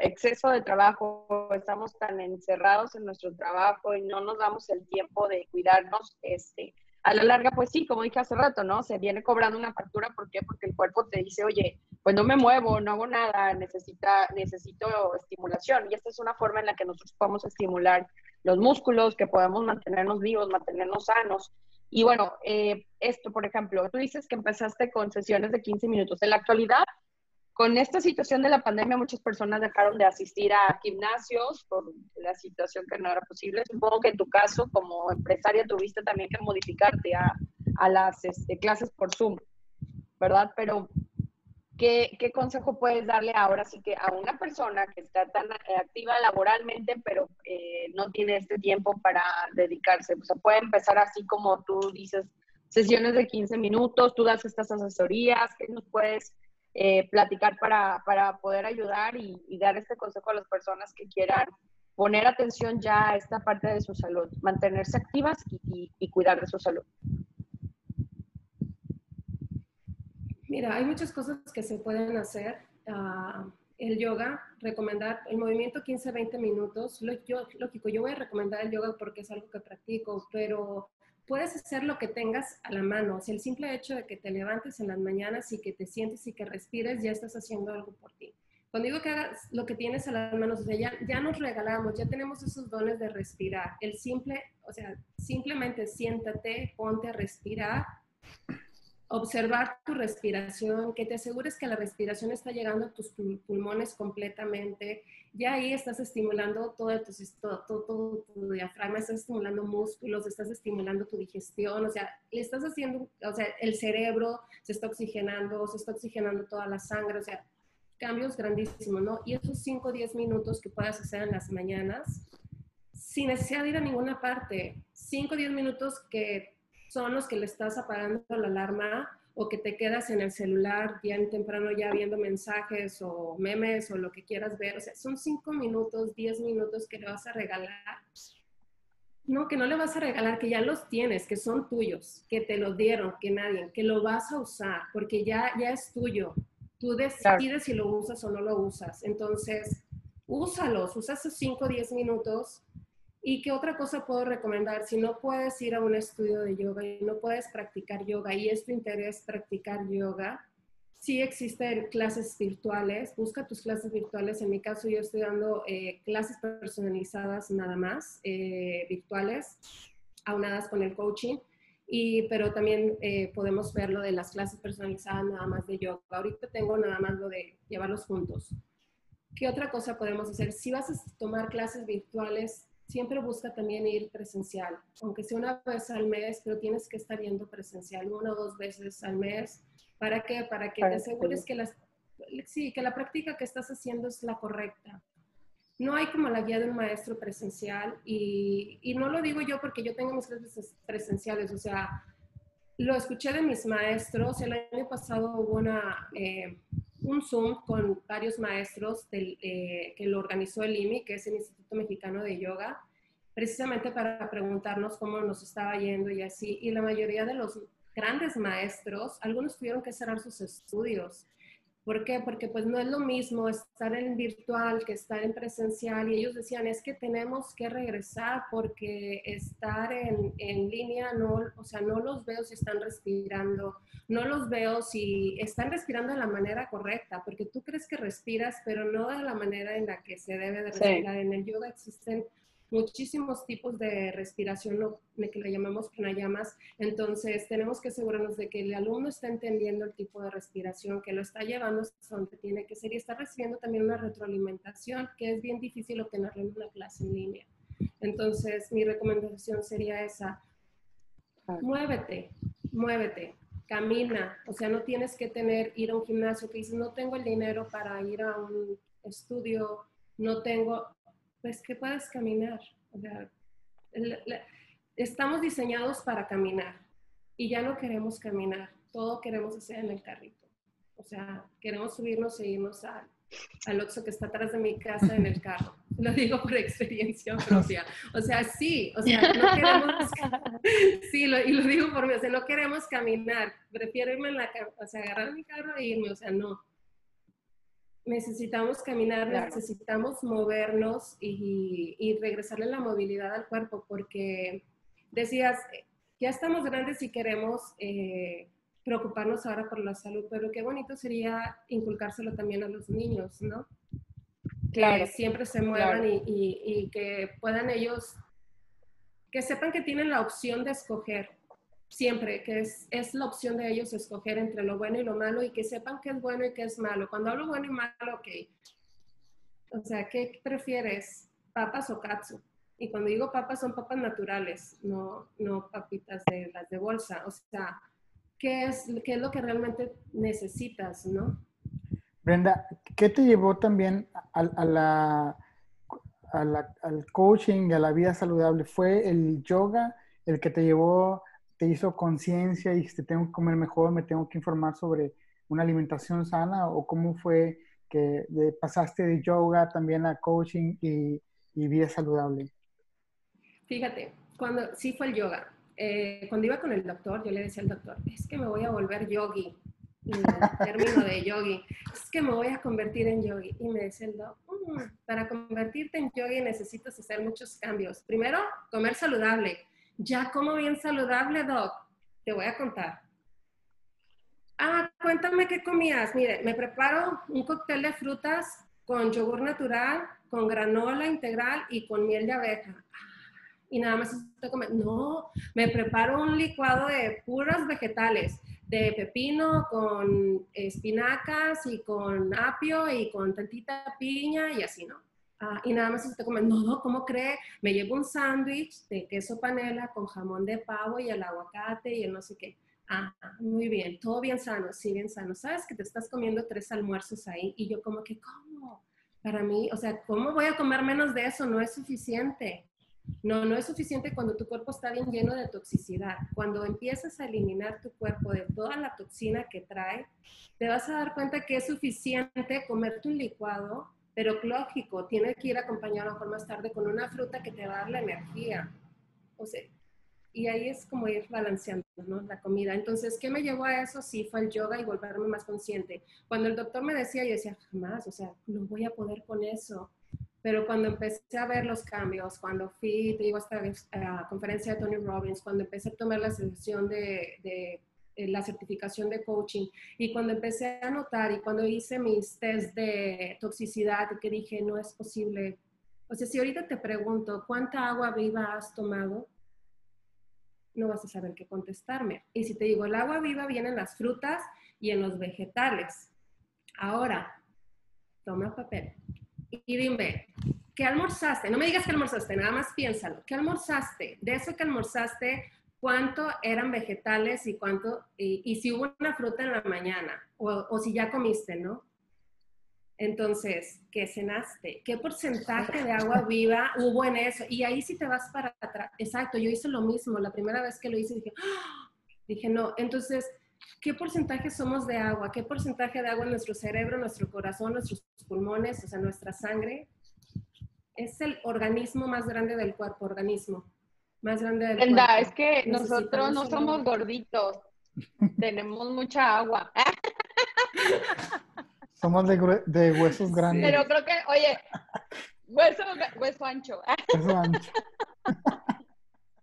exceso de trabajo, estamos tan encerrados en nuestro trabajo y no nos damos el tiempo de cuidarnos, este, a la larga, pues sí, como dije hace rato, ¿no? Se viene cobrando una factura, ¿por qué? Porque el cuerpo te dice, oye, pues no me muevo, no hago nada, necesita, necesito estimulación. Y esta es una forma en la que nosotros podemos estimular los músculos, que podemos mantenernos vivos, mantenernos sanos. Y bueno, eh, esto, por ejemplo, tú dices que empezaste con sesiones de 15 minutos. En la actualidad, con esta situación de la pandemia, muchas personas dejaron de asistir a gimnasios por la situación que no era posible. Supongo que en tu caso, como empresaria, tuviste también que modificarte a, a las este, clases por Zoom, ¿verdad? Pero, ¿qué, ¿qué, consejo puedes darle ahora sí que a una persona que está tan activa laboralmente, pero eh, no tiene este tiempo para dedicarse? O sea, puede empezar así como tú dices, sesiones de 15 minutos, tú das estas asesorías, ¿qué nos puedes eh, platicar para, para, poder ayudar y, dar este consejo a las personas que quieran poner atención ya a esta parte de su salud, mantenerse activas y, y, cuidar de su salud. Mira, hay muchas cosas que se pueden hacer. Uh, el yoga, recomendar el movimiento 15-20 minutos. Lógico, yo voy a recomendar el yoga porque es algo que practico, pero puedes hacer lo que tengas a la mano. O sea, el simple hecho de que te levantes en las mañanas y que te sientes y que respires, ya estás haciendo algo por ti. Cuando digo que hagas lo que tienes a las manos, o sea, ya, ya nos regalamos, ya tenemos esos dones de respirar. El simple, o sea, simplemente siéntate, ponte a respirar observar tu respiración, que te asegures que la respiración está llegando a tus pulmones completamente. Ya ahí estás estimulando todo tu, todo, tu diafragma, estás estimulando músculos, estás estimulando tu digestión, o sea, le estás haciendo, o sea, el cerebro se está oxigenando, se está oxigenando toda la sangre, o sea, cambios grandísimos, ¿no? Y esos 5 o 10 minutos que puedas hacer en las mañanas, sin necesidad de ir a ninguna parte, 5 o 10 minutos que son los que le estás apagando la alarma o que te quedas en el celular bien temprano ya viendo mensajes o memes o lo que quieras ver. O sea, son cinco minutos, diez minutos que le vas a regalar. No, que no le vas a regalar, que ya los tienes, que son tuyos, que te los dieron, que nadie, que lo vas a usar, porque ya, ya es tuyo. Tú decides si lo usas o no lo usas. Entonces, úsalos, usa esos 5 o 10 minutos. ¿Y qué otra cosa puedo recomendar? Si no puedes ir a un estudio de yoga y no puedes practicar yoga y es tu interés practicar yoga, sí existen clases virtuales. Busca tus clases virtuales. En mi caso, yo estoy dando eh, clases personalizadas nada más, eh, virtuales, aunadas con el coaching. Y, pero también eh, podemos ver lo de las clases personalizadas nada más de yoga. Ahorita tengo nada más lo de llevarlos juntos. ¿Qué otra cosa podemos hacer? Si vas a tomar clases virtuales, siempre busca también ir presencial, aunque sea una vez al mes, pero tienes que estar yendo presencial una o dos veces al mes. ¿Para qué? Para que te asegures que, las, sí, que la práctica que estás haciendo es la correcta. No hay como la guía de un maestro presencial y, y no lo digo yo porque yo tengo mis clases presenciales, o sea, lo escuché de mis maestros. El año pasado hubo una, eh, un Zoom con varios maestros eh, que lo organizó el IMI, que es el Instituto Mexicano de Yoga, precisamente para preguntarnos cómo nos estaba yendo y así. Y la mayoría de los grandes maestros, algunos tuvieron que cerrar sus estudios ¿Por qué? Porque pues no es lo mismo estar en virtual que estar en presencial y ellos decían, es que tenemos que regresar porque estar en, en, línea, no, o sea, no los veo si están respirando, no los veo si están respirando de la manera correcta, porque tú crees que respiras, pero no de la manera en la que se debe de respirar. En el yoga existen muchísimos tipos de respiración, lo que le llamamos pranayamas. Entonces, tenemos que asegurarnos de que el alumno está entendiendo el tipo de respiración, que lo está llevando a donde tiene que ser y está recibiendo también una retroalimentación, que es bien difícil obtenerlo en una clase en línea. Entonces, mi recomendación sería esa. Muévete, muévete, camina. O sea, no tienes que tener, ir a un gimnasio que dices, no tengo el dinero para ir a un estudio, no tengo, pues que puedas caminar. estamos diseñados para caminar y ya no queremos caminar, todo queremos hacer en el carrito. O sea, queremos subirnos e irnos al, al Oxxo que está atrás de mi casa en el carro. [LAUGHS] Lo digo por experiencia [LAUGHS] propia. O sea, sí, o sea, no queremos, [LAUGHS] sí, y lo digo por mí, o sea, no queremos caminar. Prefiero irme en la, o sea, agarrar mi carro e irme, o sea, no necesitamos caminar, necesitamos movernos y, y, regresarle la movilidad al cuerpo, porque decías, ya estamos grandes y queremos eh, preocuparnos ahora por la salud, pero qué bonito sería inculcárselo también a los niños, ¿no? Claro. Que siempre se muevan y, y, y que puedan ellos, que sepan que tienen la opción de escoger siempre, que es, es, la opción de ellos escoger entre lo bueno y lo malo y que sepan qué es bueno y qué es malo. Cuando hablo bueno y malo, ok. O sea, ¿qué prefieres? ¿Papas o katsu? Y cuando digo papas, son papas naturales, no, no papitas de las de bolsa. O sea, ¿qué es, qué es lo que realmente necesitas, no? Brenda, ¿qué te llevó también al coaching, a la vida saludable? ¿Fue el yoga el que te llevó te hizo conciencia y te tengo que comer mejor, me tengo que informar sobre una alimentación sana o cómo fue que pasaste de yoga también a coaching y, vida saludable? Fíjate, cuando sí fue el yoga. Eh, cuando iba con el doctor, yo le decía al doctor, es que me voy a volver yogi, el [LAUGHS] término de yogi, es que me voy a convertir en yogi. Y me decía el doctor, mm, para convertirte en yogi necesitas hacer muchos cambios. Primero, comer saludable ya como bien saludable, Doc. Te voy a contar. Ah, cuéntame qué comías. Mire, me preparo un cóctel de frutas con yogur natural, con granola integral y con miel de abeja. Y nada más estoy comiendo. No, me preparo un licuado de puros vegetales, de pepino con espinacas y con apio y con tantita piña y así, ¿no? Ah, y nada más se come, no, ¿cómo cree? Me llevo un sándwich de queso panela con jamón de pavo y el aguacate y el no sé qué. Ah, muy bien, todo bien sano, sí, bien sano. Sabes que te estás comiendo tres almuerzos ahí y yo como que, ¿cómo? Para mí, o sea, ¿cómo voy a comer menos de eso? No es suficiente. No, no es suficiente cuando tu cuerpo está bien lleno de toxicidad. Cuando empiezas a eliminar tu cuerpo de toda la toxina que trae, te vas a dar cuenta que es suficiente comerte un licuado, pero lógico, tiene que ir acompañado a lo mejor más tarde con una fruta que te va a dar la energía. O sea, y ahí es como ir balanceando ¿no? la comida. Entonces, ¿qué me llevó a eso? Sí, fue el yoga y volverme más consciente. Cuando el doctor me decía, yo decía, jamás, o sea, no voy a poder con eso. Pero cuando empecé a ver los cambios, cuando fui, te digo, hasta la conferencia de Tony Robbins, cuando empecé a tomar la sesión de la certificación de coaching y cuando empecé a notar y cuando hice mis test de toxicidad que dije, no es posible. O sea, si ahorita te pregunto, ¿cuánta agua viva has tomado? no vas a saber qué contestarme. Y si te digo, el agua viva viene en las frutas y en los vegetales. Ahora, toma papel y dime, ¿qué almorzaste? No me digas que almorzaste, nada más piénsalo. ¿Qué almorzaste? De eso que almorzaste, ¿cuánto eran vegetales y cuánto, y, si hubo una fruta en la mañana? O, o si ya comiste, ¿no? Entonces, ¿qué cenaste? ¿Qué porcentaje de agua [LAUGHS] viva hubo en eso? Y ahí sí te vas para atrás. Exacto, yo hice lo mismo. La primera vez que lo hice dije, ¡Ah! dije, no. Entonces, ¿qué porcentaje somos de agua? ¿Qué porcentaje de agua en nuestro cerebro, nuestro corazón, nuestros pulmones, o sea, nuestra sangre? Es el organismo más grande del cuerpo, organismo más grande del cuerpo. es que nosotros no somos gorditos, [LAUGHS] tenemos mucha agua. [LAUGHS] Somos de, de huesos grandes. Pero creo que, oye, hueso, hueso ancho. Hueso ancho.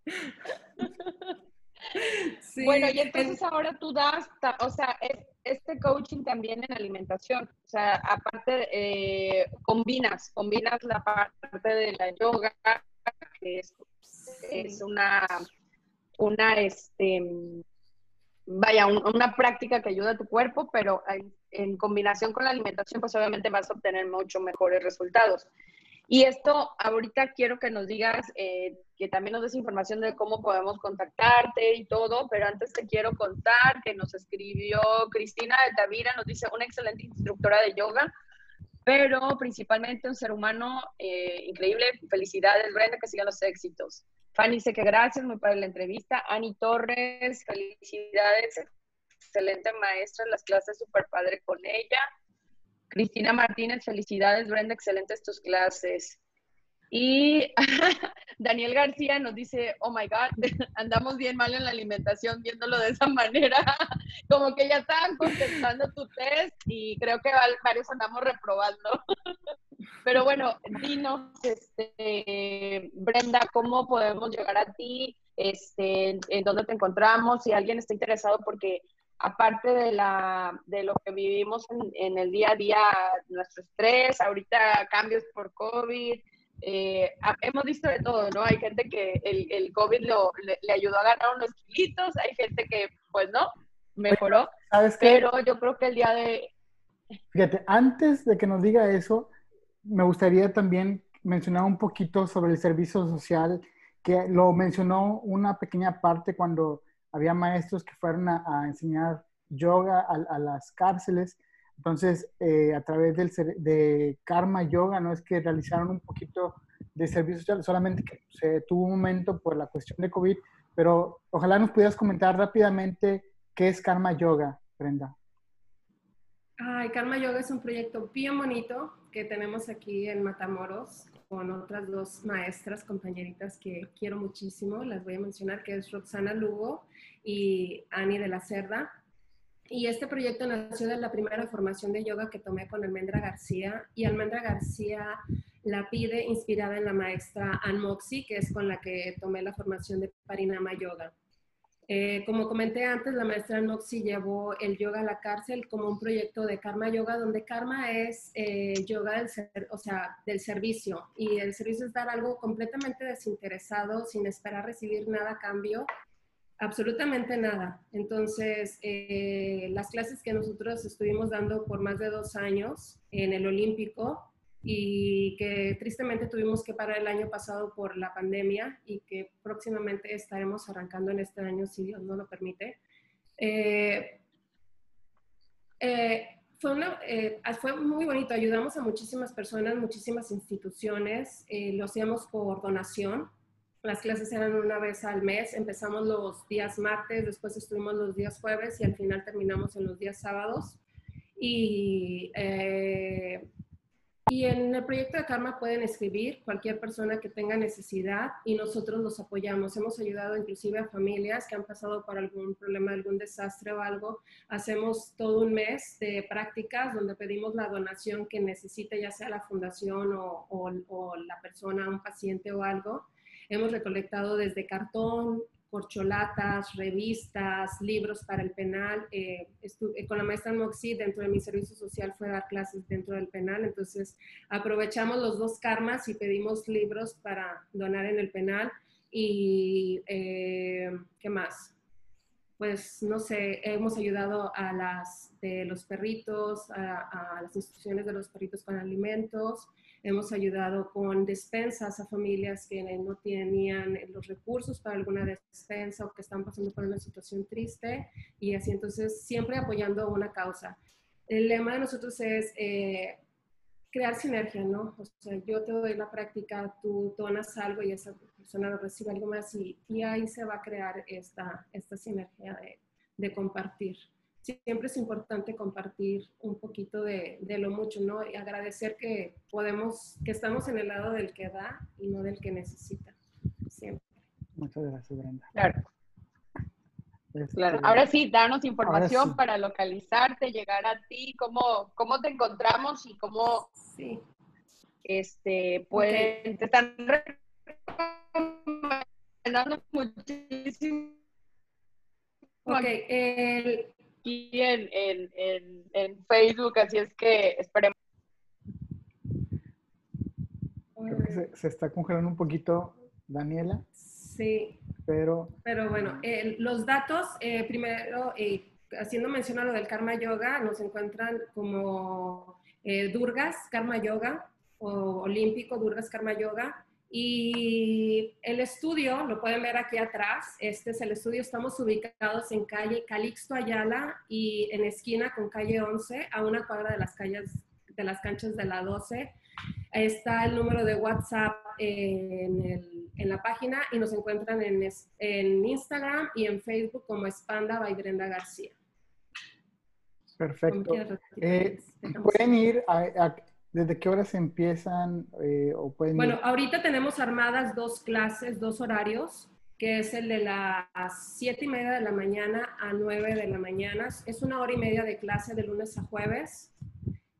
[LAUGHS] bueno, y entonces ahora tú das, o sea, este coaching también en alimentación, o sea, aparte, eh, combinas, combinas la parte de la yoga, que es, es una, una, este, vaya, una práctica que ayuda a tu cuerpo, pero en combinación con la alimentación, pues obviamente vas a obtener mucho mejores resultados. Y esto, ahorita quiero que nos digas, eh, que también nos des información de cómo podemos contactarte y todo, pero antes te quiero contar que nos escribió Cristina de Tavira, nos dice una excelente instructora de yoga, pero principalmente un ser humano eh, increíble. Felicidades, Brenda, que sigan los éxitos. Fanny dice que gracias, muy padre la entrevista. Ani Torres, felicidades, excelente maestra, las clases súper padre con ella. Cristina Martínez, felicidades, Brenda, excelentes tus clases. Y [LAUGHS] Daniel García nos dice, oh my God, [LAUGHS] andamos bien mal en la alimentación viéndolo de esa [LAUGHS] manera, como que ya estaban contestando tu test y creo que varios andamos reprobando. Pero bueno, dinos, este, Brenda, ¿cómo podemos llegar a ti? Este, ¿En dónde te encontramos? Si alguien está interesado, porque aparte de, la, de lo que vivimos en, el día a día, nuestro estrés, ahorita cambios por COVID, eh, hemos visto de todo, ¿no? Hay gente que el, el COVID lo, le, ayudó a ganar unos kilitos, hay gente que, pues no, mejoró. ¿Sabes Pero yo creo que el día de... Fíjate, antes de que nos diga eso, me gustaría también mencionar un poquito sobre el servicio social, que lo mencionó una pequeña parte cuando había maestros que fueron a, enseñar yoga a, las cárceles. Entonces, eh, a través del, de Karma Yoga, ¿no? Es que realizaron un poquito de servicio social, solamente que se tuvo un momento por la cuestión de COVID, pero ojalá nos pudieras comentar rápidamente qué es Karma Yoga, Brenda. Ay, Karma Yoga es un proyecto bien bonito que tenemos aquí en Matamoros con otras dos maestras, compañeritas que quiero muchísimo. Las voy a mencionar, que es Roxana Lugo y Ani de la Cerda. Y este proyecto nació de la primera formación de yoga que tomé con Almendra García. Y Almendra García la pide inspirada en la maestra Ann Moxie, que es con la que tomé la formación de Parinama Yoga. Eh, como comenté antes, la maestra Noxi llevó el yoga a la cárcel como un proyecto de Karma Yoga, donde Karma es eh, yoga del, o sea, del servicio y el servicio es dar algo completamente desinteresado, sin esperar recibir nada a cambio, absolutamente nada. Entonces, eh, las clases que nosotros estuvimos dando por más de dos años en el Olímpico, y que tristemente tuvimos que parar el año pasado por la pandemia y que próximamente estaremos arrancando en este año si Dios no lo permite. Eh, eh, fue, una, eh, fue muy bonito, ayudamos a muchísimas personas, muchísimas instituciones, lo hacíamos por donación, Las clases eran una vez al mes, empezamos los días martes, después estuvimos los días jueves y al final terminamos en los días sábados. Y eh, y en el proyecto de Karma pueden escribir cualquier persona que tenga necesidad y nosotros los apoyamos. Hemos ayudado inclusive a familias que han pasado por algún problema, algún desastre o algo. Hacemos todo un mes de prácticas donde pedimos la donación que necesite, ya sea la fundación o, o la persona, un paciente o algo. Hemos recolectado desde cartón, corcholatas, revistas, libros para el penal. Eh, eh, con la maestra Moxie dentro de mi servicio social fue dar clases dentro del penal, entonces aprovechamos los dos karmas y pedimos libros para donar en el penal. Y, eh, ¿qué más? Pues, no sé, hemos ayudado a las de los perritos, a, a las instituciones de los perritos con alimentos. Hemos ayudado con despensas a familias que no tenían los recursos para alguna despensa o que están pasando por una situación triste y así entonces siempre apoyando una causa. El lema de nosotros es eh, crear sinergia, ¿no? O sea, yo te doy la práctica, tú donas algo y esa persona recibe algo más y, y ahí se va a crear esta, esta sinergia de, de compartir siempre es importante compartir un poquito de, de, lo mucho, ¿no? Y agradecer que podemos, que estamos en el lado del que da y no del que necesita. Siempre. Muchas gracias, Brenda. Claro. Este, claro. Ahora sí, danos información para localizarte, llegar a ti, cómo, cómo te encontramos y cómo sí. este, pues, te están recomendando muchísimo. Ok, el, aquí en, en, en, Facebook, así es que esperemos. Creo que se, está congelando un poquito, Daniela. Sí. Pero, pero bueno, los datos, eh, primero, eh, haciendo mención a lo del Karma Yoga, nos encuentran como eh, Durgas Karma Yoga o Olímpico Durgas Karma Yoga. Y el estudio, lo pueden ver aquí atrás, este es el estudio, estamos ubicados en calle Calixto Ayala y en esquina con calle 11, a una cuadra de las, calles, de las canchas de la 12. Está el número de WhatsApp en, el, en la página y nos encuentran en, en, Instagram y en Facebook como Espanda by Brenda García. Perfecto. Eh, pueden ir a ¿Desde qué horas empiezan eh, o pueden Bueno, ahorita tenemos armadas dos clases, dos horarios, que es el de las siete y media de la mañana a 9 de la mañana. Es una hora y media de clase de lunes a jueves.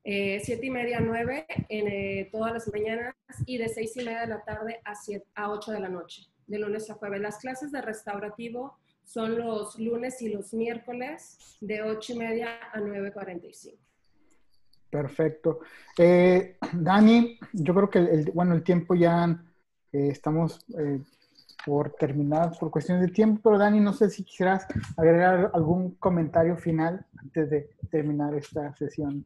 Eh, siete y media a 9 en eh, todas las mañanas y de seis y media de la tarde a, siete, a 8 de la noche, de lunes a jueves. Las clases de restaurativo son los lunes y los miércoles de 8 y media a 9.45. Perfecto. Eh, [CLEARS THROAT] Dani, yo creo que el, bueno, el tiempo ya eh, estamos eh, por terminar por cuestiones de tiempo, pero Dani, no sé si quisieras agregar algún comentario final antes de terminar esta sesión.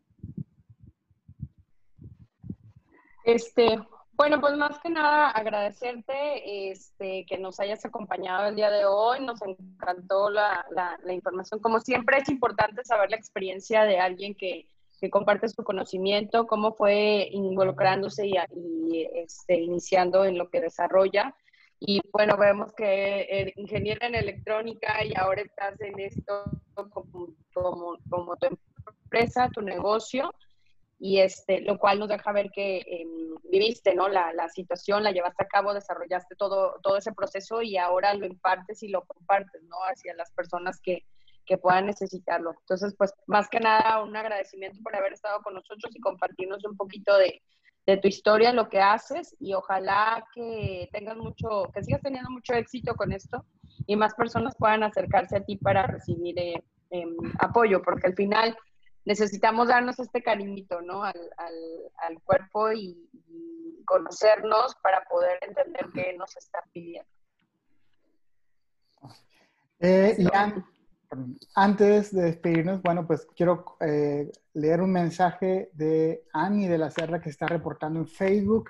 Este, bueno, pues más que nada agradecerte este, que nos hayas acompañado el día de hoy. Nos encantó la, la información. Como siempre es importante saber la experiencia de alguien que, que comparte su conocimiento, cómo fue involucrándose y, este, iniciando en lo que desarrolla. Y bueno, vemos que eh, ingeniera en electrónica y ahora estás en esto como, como, tu empresa, tu negocio, y este, lo cual nos deja ver que em, viviste ¿no? La, la, situación, la llevaste a cabo, desarrollaste todo, todo ese proceso y ahora lo impartes y lo compartes ¿no? hacia las personas que, que puedan necesitarlo. Entonces, pues más que nada, un agradecimiento por haber estado con nosotros y compartirnos un poquito de, de tu historia, lo que haces y ojalá que tengas mucho, que sigas teniendo mucho éxito con esto y más personas puedan acercarse a ti para recibir eh, em, apoyo, porque al final necesitamos darnos este cariñito, ¿no? Al, al, al cuerpo y, conocernos para poder entender qué nos está pidiendo. Eh, antes de despedirnos, bueno, pues quiero eh, leer un mensaje de Annie de la Serra que está reportando en Facebook.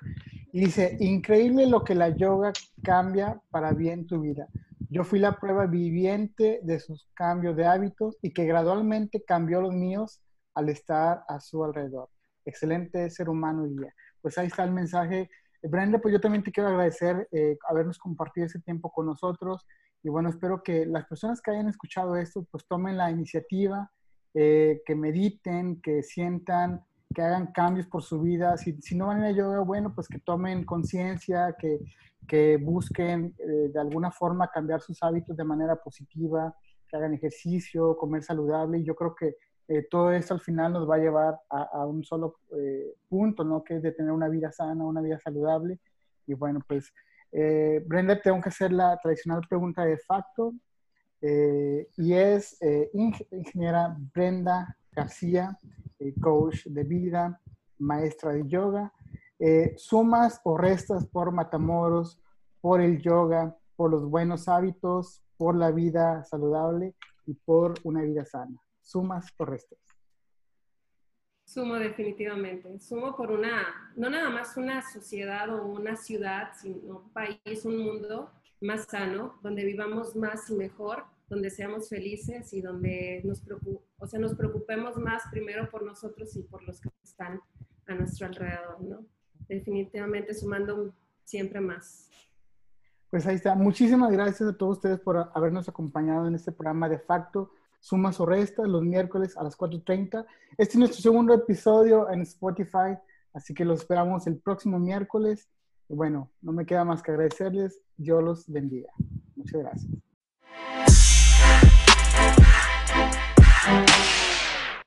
Dice, increíble lo que la yoga cambia para bien tu vida. Yo fui la prueba viviente de sus cambios de hábitos y que gradualmente cambió los míos al estar a su alrededor. Excelente ser humano y guía. Pues ahí está el mensaje Brenda, pues yo también te quiero agradecer eh, habernos compartido ese tiempo con nosotros y bueno, espero que las personas que hayan escuchado esto pues tomen la iniciativa, eh, que mediten, que sientan, que hagan cambios por su vida. Si, si no van a yoga, bueno, pues que tomen conciencia, que, que, busquen eh, de alguna forma cambiar sus hábitos de manera positiva, que hagan ejercicio, comer saludable. Y yo creo que eh, todo esto al final nos va a llevar a, a un solo punto, ¿no? Que es de tener una vida sana, una vida saludable. Y bueno, pues, Brenda, tengo que hacer la tradicional pregunta de facto. y es, ingeniera Brenda García, eh, coach de vida, maestra de yoga. Eh, sumas o restas por Matamoros, por el yoga, por los buenos hábitos, por la vida saludable y por una vida sana. Sumas o restas. Sumo definitivamente. Sumo por una, no nada más una sociedad o una ciudad, sino un país, un mundo más sano, donde vivamos más y mejor donde seamos felices y donde nos, o sea, nos preocupemos más primero por nosotros y por los que están a nuestro alrededor, ¿no? Definitivamente sumando siempre más. Pues ahí está. Muchísimas gracias a todos ustedes por habernos acompañado en este programa de facto, sumas o restas, los miércoles a las 4.30. Este es nuestro segundo episodio en Spotify, así que los esperamos el próximo miércoles. Bueno, no me queda más que agradecerles. yo los bendiga. Muchas gracias.